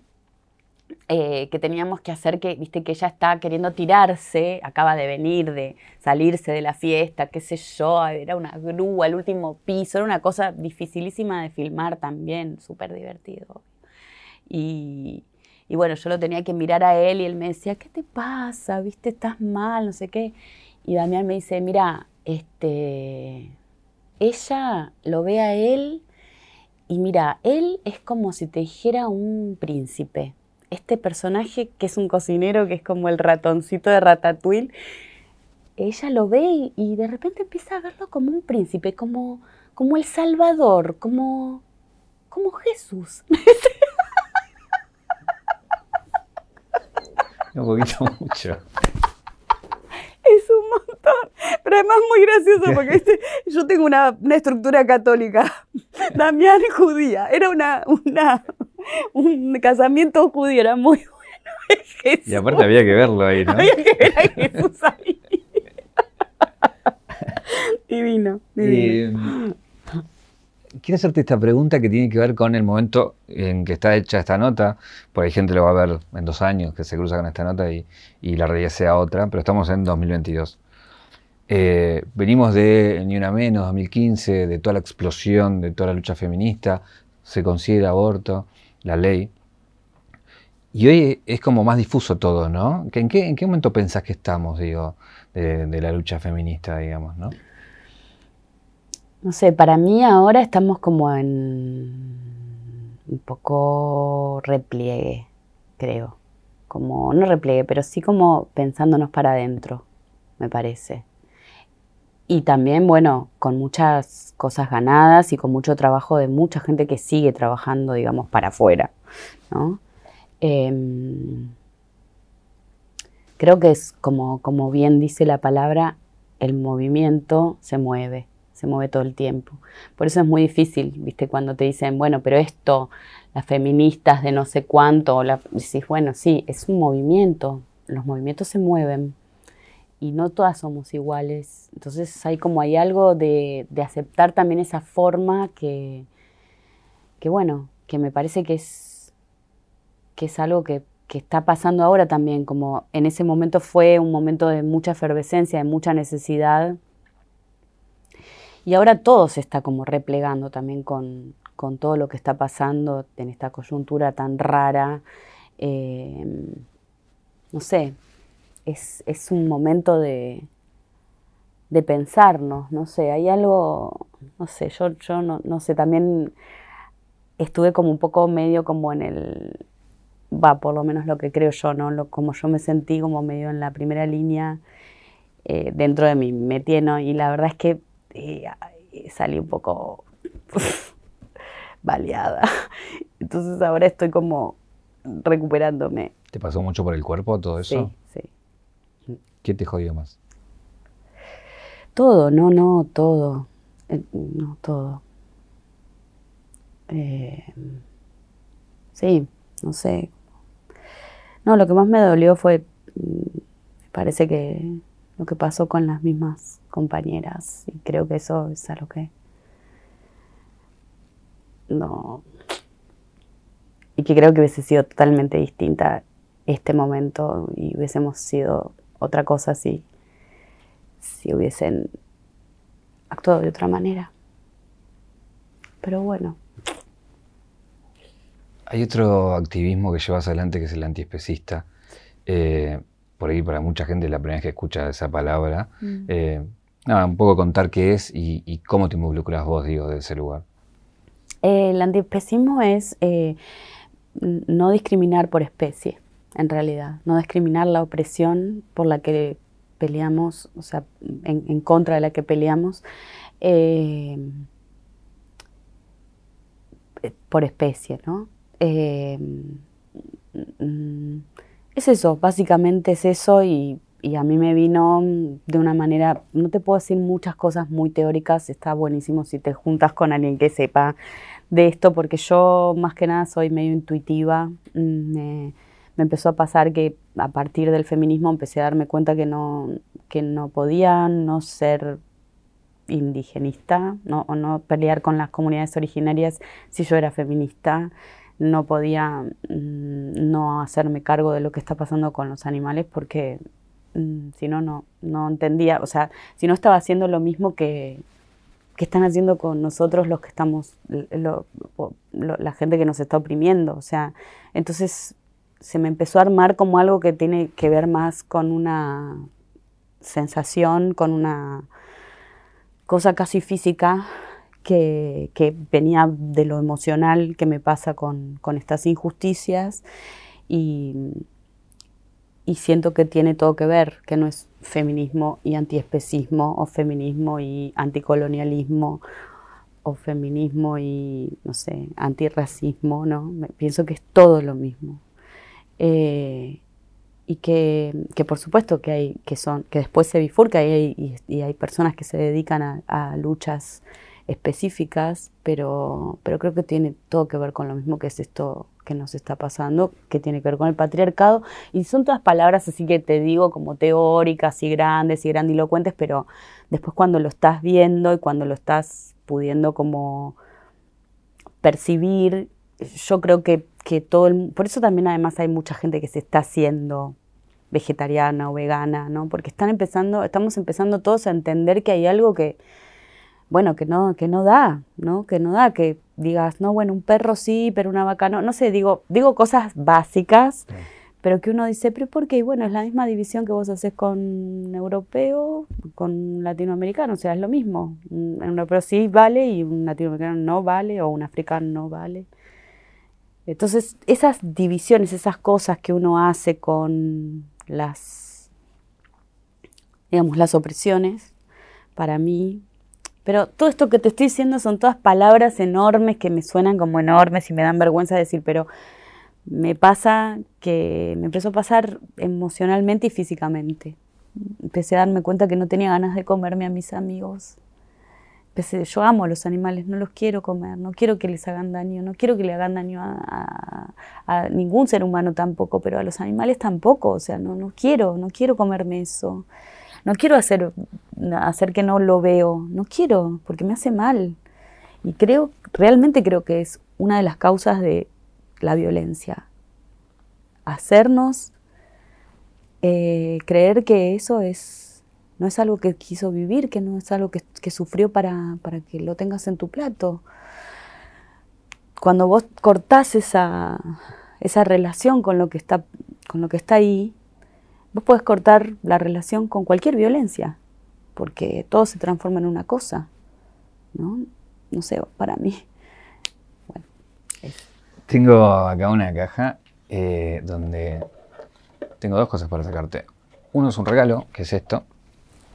eh, que teníamos que hacer que, viste, que ella está queriendo tirarse, acaba de venir, de salirse de la fiesta, qué sé yo, era una grúa, el último piso, era una cosa dificilísima de filmar también, súper divertido. Y, y bueno, yo lo tenía que mirar a él y él me decía, ¿qué te pasa? ¿Viste? Estás mal, no sé qué. Y Damián me dice, mira, este, ella lo ve a él y mira, él es como si te dijera un príncipe. Este personaje que es un cocinero, que es como el ratoncito de Ratatouille, ella lo ve y, de repente empieza a verlo como un príncipe, como, como el Salvador, como, como Jesús. un poquito mucho Pero además muy gracioso porque yo tengo una, estructura católica. Damián judía. Era una, una, un casamiento judío, era muy bueno. Y aparte había que verlo ahí, ¿no? Había que ver a Jesús ahí. divino, divino. quiero hacerte esta pregunta que tiene que ver con el momento en que está hecha esta nota, porque hay gente lo va a ver en dos años que se cruza con esta nota y, la realidad sea otra, pero estamos en 2022. Eh, venimos de Ni Una Menos, 2015, de toda la explosión, de toda la lucha feminista, se considera aborto, la ley. Y hoy es como más difuso todo, ¿no? ¿En qué, en qué momento pensás que estamos, digo, de, de la lucha feminista, digamos, ¿no? no sé, para mí ahora estamos como en un poco repliegue, creo. Como, no repliegue, pero sí como pensándonos para adentro, me parece. Y también, bueno, con muchas cosas ganadas y con mucho trabajo de mucha gente que sigue trabajando, digamos, para afuera, ¿no? Em, creo que es como, como bien dice la palabra, el movimiento se mueve se mueve todo el tiempo. Por eso es muy difícil, ¿viste? Cuando te dicen, bueno, pero esto, las feministas de no sé cuánto, la, decís, bueno, sí, es un movimiento, los movimientos se mueven y no todas somos iguales. Entonces hay como hay algo de, aceptar también esa forma que, que, bueno, que me parece que es, que es algo que, que está pasando ahora también, como en ese momento fue un momento de mucha efervescencia, de mucha necesidad y ahora todo se está como replegando también con, todo lo que está pasando en esta coyuntura tan rara. Em, no sé, es, un momento de, de, pensarnos, no sé, hay algo, no sé, yo, yo no, no sé, también estuve como un poco medio como en el va por lo menos lo que creo yo, ¿no? Lo, como yo me sentí como medio en la primera línea eh, dentro de mi métier, ¿no? Y la verdad es que eh, salí un poco baleada. Entonces ahora estoy como recuperándome. ¿Te pasó mucho por el cuerpo todo eso? Sí, sí. ¿Qué te jodió más? Todo, no, no, todo. Eh, no, todo. Eh, sí, no sé. No, lo que más me dolió fue, mm, parece que lo que pasó con las mismas compañeras. Y creo que eso es a lo que... No. Y que creo que hubiese sido totalmente distinta este momento y hubiésemos sido otra cosa si, si hubiesen actuado de otra manera. Pero bueno. Hay otro activismo que llevas adelante que es el antiespecista. Eh, por ahí para mucha gente la primera vez que escucha esa palabra. Mm. Eh, nada, un poco contar qué es y, cómo te involucras vos, digo, de ese lugar. el antiespecismo es eh, no discriminar por especie, en realidad. No discriminar la opresión por la que peleamos, o sea, en, contra de la que peleamos. por especie, ¿no? Eh, mm, es eso, básicamente es eso y, a mí me vino de una manera, no te puedo decir muchas cosas muy teóricas, está buenísimo si te juntas con alguien que sepa de esto, porque yo más que nada soy medio intuitiva, mm, me, empezó a pasar que a partir del feminismo empecé a darme cuenta que no, que no podía no ser indigenista no, o no pelear con las comunidades originarias si yo era feminista. No podía mm, no hacerme cargo de lo que está pasando con los animales porque mm, si no, no entendía, o sea, si no estaba haciendo lo mismo que, que están haciendo con nosotros los que estamos, la gente que nos está oprimiendo, o sea, entonces se me empezó a armar como algo que tiene que ver más con una sensación, con una cosa casi física que, venía de lo emocional que me pasa con, estas injusticias y, siento que tiene todo que ver, que no es feminismo y antiespecismo o feminismo y anticolonialismo o feminismo y, no sé, antirracismo, ¿no? Pienso que es todo lo mismo. Eh, y que, por supuesto que hay, que son, que después se bifurca y hay, y, hay personas que se dedican a, a luchas específicas, pero, pero creo que tiene todo que ver con lo mismo que es esto que nos está pasando, que tiene que ver con el patriarcado. Y son todas palabras así que te digo como teóricas y grandes y grandilocuentes, pero después cuando lo estás viendo y cuando lo estás pudiendo como percibir, yo creo que, que todo el, por eso también además hay mucha gente que se está haciendo vegetariana o vegana, ¿no? Porque están empezando, estamos empezando todos a entender que hay algo que, bueno, que no, que no da, ¿no? Que no da, que digas, no, bueno, un perro sí, pero una vaca no. No sé, digo, digo cosas básicas, pero que uno dice, pero ¿por qué? Y bueno, es la misma división que vos haces con europeo, con latinoamericano, o sea, es lo mismo. Un europeo sí vale y un latinoamericano no vale, o un africano no vale. Entonces, esas divisiones, esas cosas que uno hace con las, digamos, las opresiones, para mí pero todo esto que te estoy diciendo son todas palabras enormes que me suenan como enormes y me dan vergüenza decir, pero me pasa que me empezó a pasar emocionalmente y físicamente. Empecé a darme cuenta que no tenía ganas de comerme a mis amigos. Empecé, yo amo a los animales, no los quiero comer, no quiero que les hagan daño, no quiero que le hagan daño a, a ningún ser humano tampoco, pero a los animales tampoco, o sea, no, no quiero, no quiero comerme eso no quiero hacer, hacer que no lo veo, no quiero, porque me hace mal. Y creo, realmente creo que es una de las causas de la violencia. Hacernos eh, creer que eso es, no es algo que quiso vivir, que no es algo que, sufrió para, para, que lo tengas en tu plato. Cuando vos cortás esa, esa relación con lo que está, con lo que está ahí, Vos podés cortar la relación con cualquier violencia, porque todo se transforma en una cosa, ¿no? No sé, para mí. Tengo acá una caja eh, donde tengo dos cosas para sacarte. Uno es un regalo, que es esto,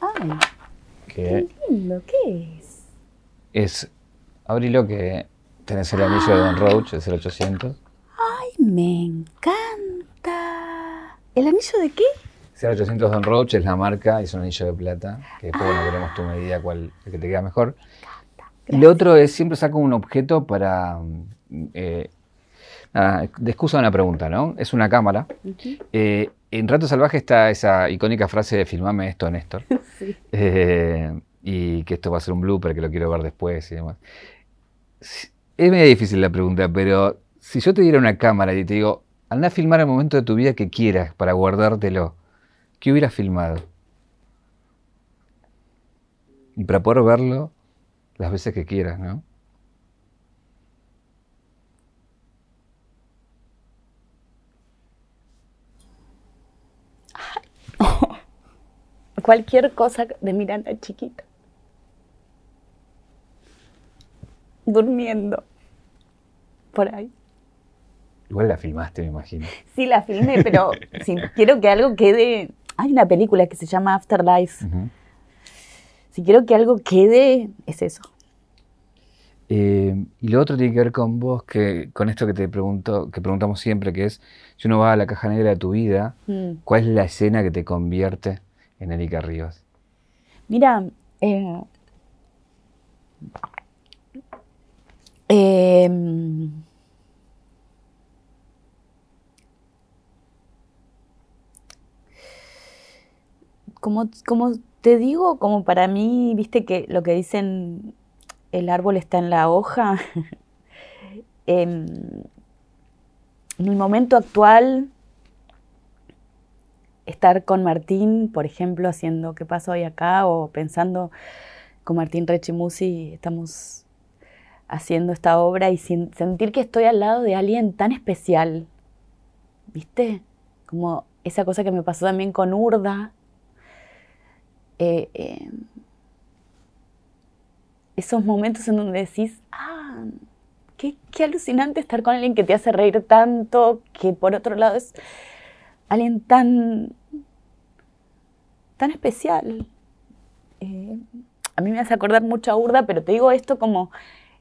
Ay, que qué lindo, ¿qué es? es, abrilo que tenés el anillo de Don Roach, el 0800. Ay, me encanta. ¿El anillo de qué? 0800 Don Roach es la marca, es un anillo de plata, que después bueno, veremos tu medida cuál el que te queda mejor. Y lo otro es, siempre saco un objeto para, mm, eh, nada, de excusa una pregunta, ¿no? Es una cámara. Eh, en Rato Salvaje está esa icónica frase de filmame esto, Néstor. Sí. Eh, y que esto va a ser un blooper, que lo quiero ver después y demás. Es medio difícil la pregunta, pero si yo te diera una cámara y te digo, anda a filmar el momento de tu vida que quieras para guardártelo, ¿qué hubieras filmado? Y para poder verlo las veces que quieras, ¿no? Cualquier cosa de Miranda chiquita. Durmiendo. Por ahí. Igual la filmaste, me imagino. Sí, la filmé, pero si quiero que algo quede. Hay una película que se llama Afterlife. Ujú. Si quiero que algo quede, es eso. Eh, y lo otro tiene que ver con vos, que con esto que te pregunto, que preguntamos siempre, que es, si uno va a la caja negra de tu vida, Mm. ¿cuál es la escena que te convierte en Erika Rivas? Mira, eh, em, como, como te digo, como para mí, viste que lo que dicen, el árbol está en la hoja. Em, en el momento actual, estar con Martín, por ejemplo, haciendo qué pasa hoy acá o pensando con Martín Rechimusi, estamos haciendo esta obra y sin- sentir que estoy al lado de alguien tan especial, ¿viste? Como esa cosa que me pasó también con Urda. Eh, eh, esos momentos en donde decís, ah, qué, qué alucinante estar con alguien que te hace reír tanto, que por otro lado es alguien tan, tan especial. Eh, a mí me hace acordar mucho a Urda, pero te digo esto como,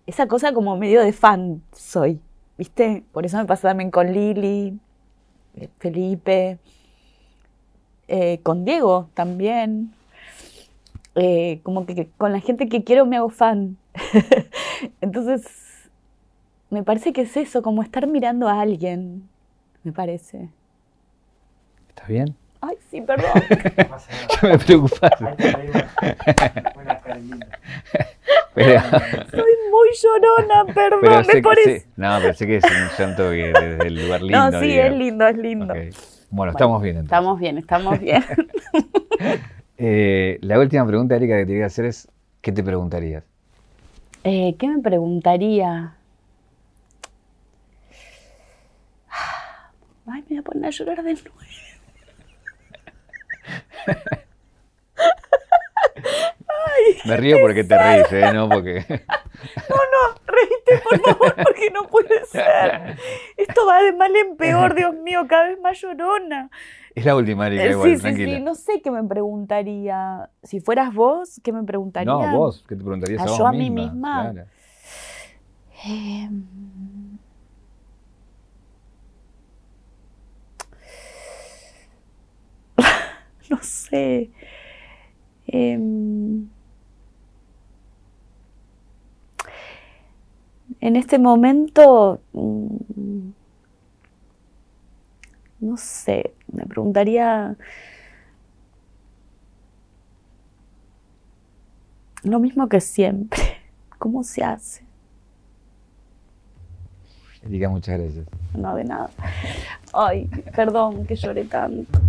esa cosa como medio de fan soy, ¿viste? Por eso me pasa también con Lili, eh, Felipe, eh, con Diego también. Eh, como que, que con la gente que quiero me hago fan. Entonces, me parece que es eso, como estar mirando a alguien, me parece. ¿Estás bien? Ay, sí, perdón. me preocupaste. Pero, Soy muy llorona, perdón, pero es sé, por que- eso. sé- no, pero sé que es un llanto que desde el lugar lindo. No, sí, es lindo, es lindo. Ok. Bueno, estamos bien entonces. Estamos bien, estamos bien. Eh, la última pregunta, Erika, que te voy a hacer es, ¿qué te preguntarías? Eh, ¿Qué me preguntaría? Ay, me voy a poner a llorar de nuevo. Me río porque te reís, ¿eh? No porque... No, no, reíte por favor, porque no puede ser. Esto va de mal en peor, Dios mío, cada vez más llorona. Es la última, Erika, Eh, igual, sí, sí, tranquila. sí, no sé qué me preguntaría. Si fueras vos, ¿qué me preguntaría? No, vos, ¿qué te preguntarías ¿A a vos yo a mí misma? misma? Claro. Em, no sé. Em, en este momento, mm, no sé, me preguntaría lo mismo que siempre. ¿Cómo se hace? Erika, muchas gracias. No, de nada. Ay, perdón que lloré tanto.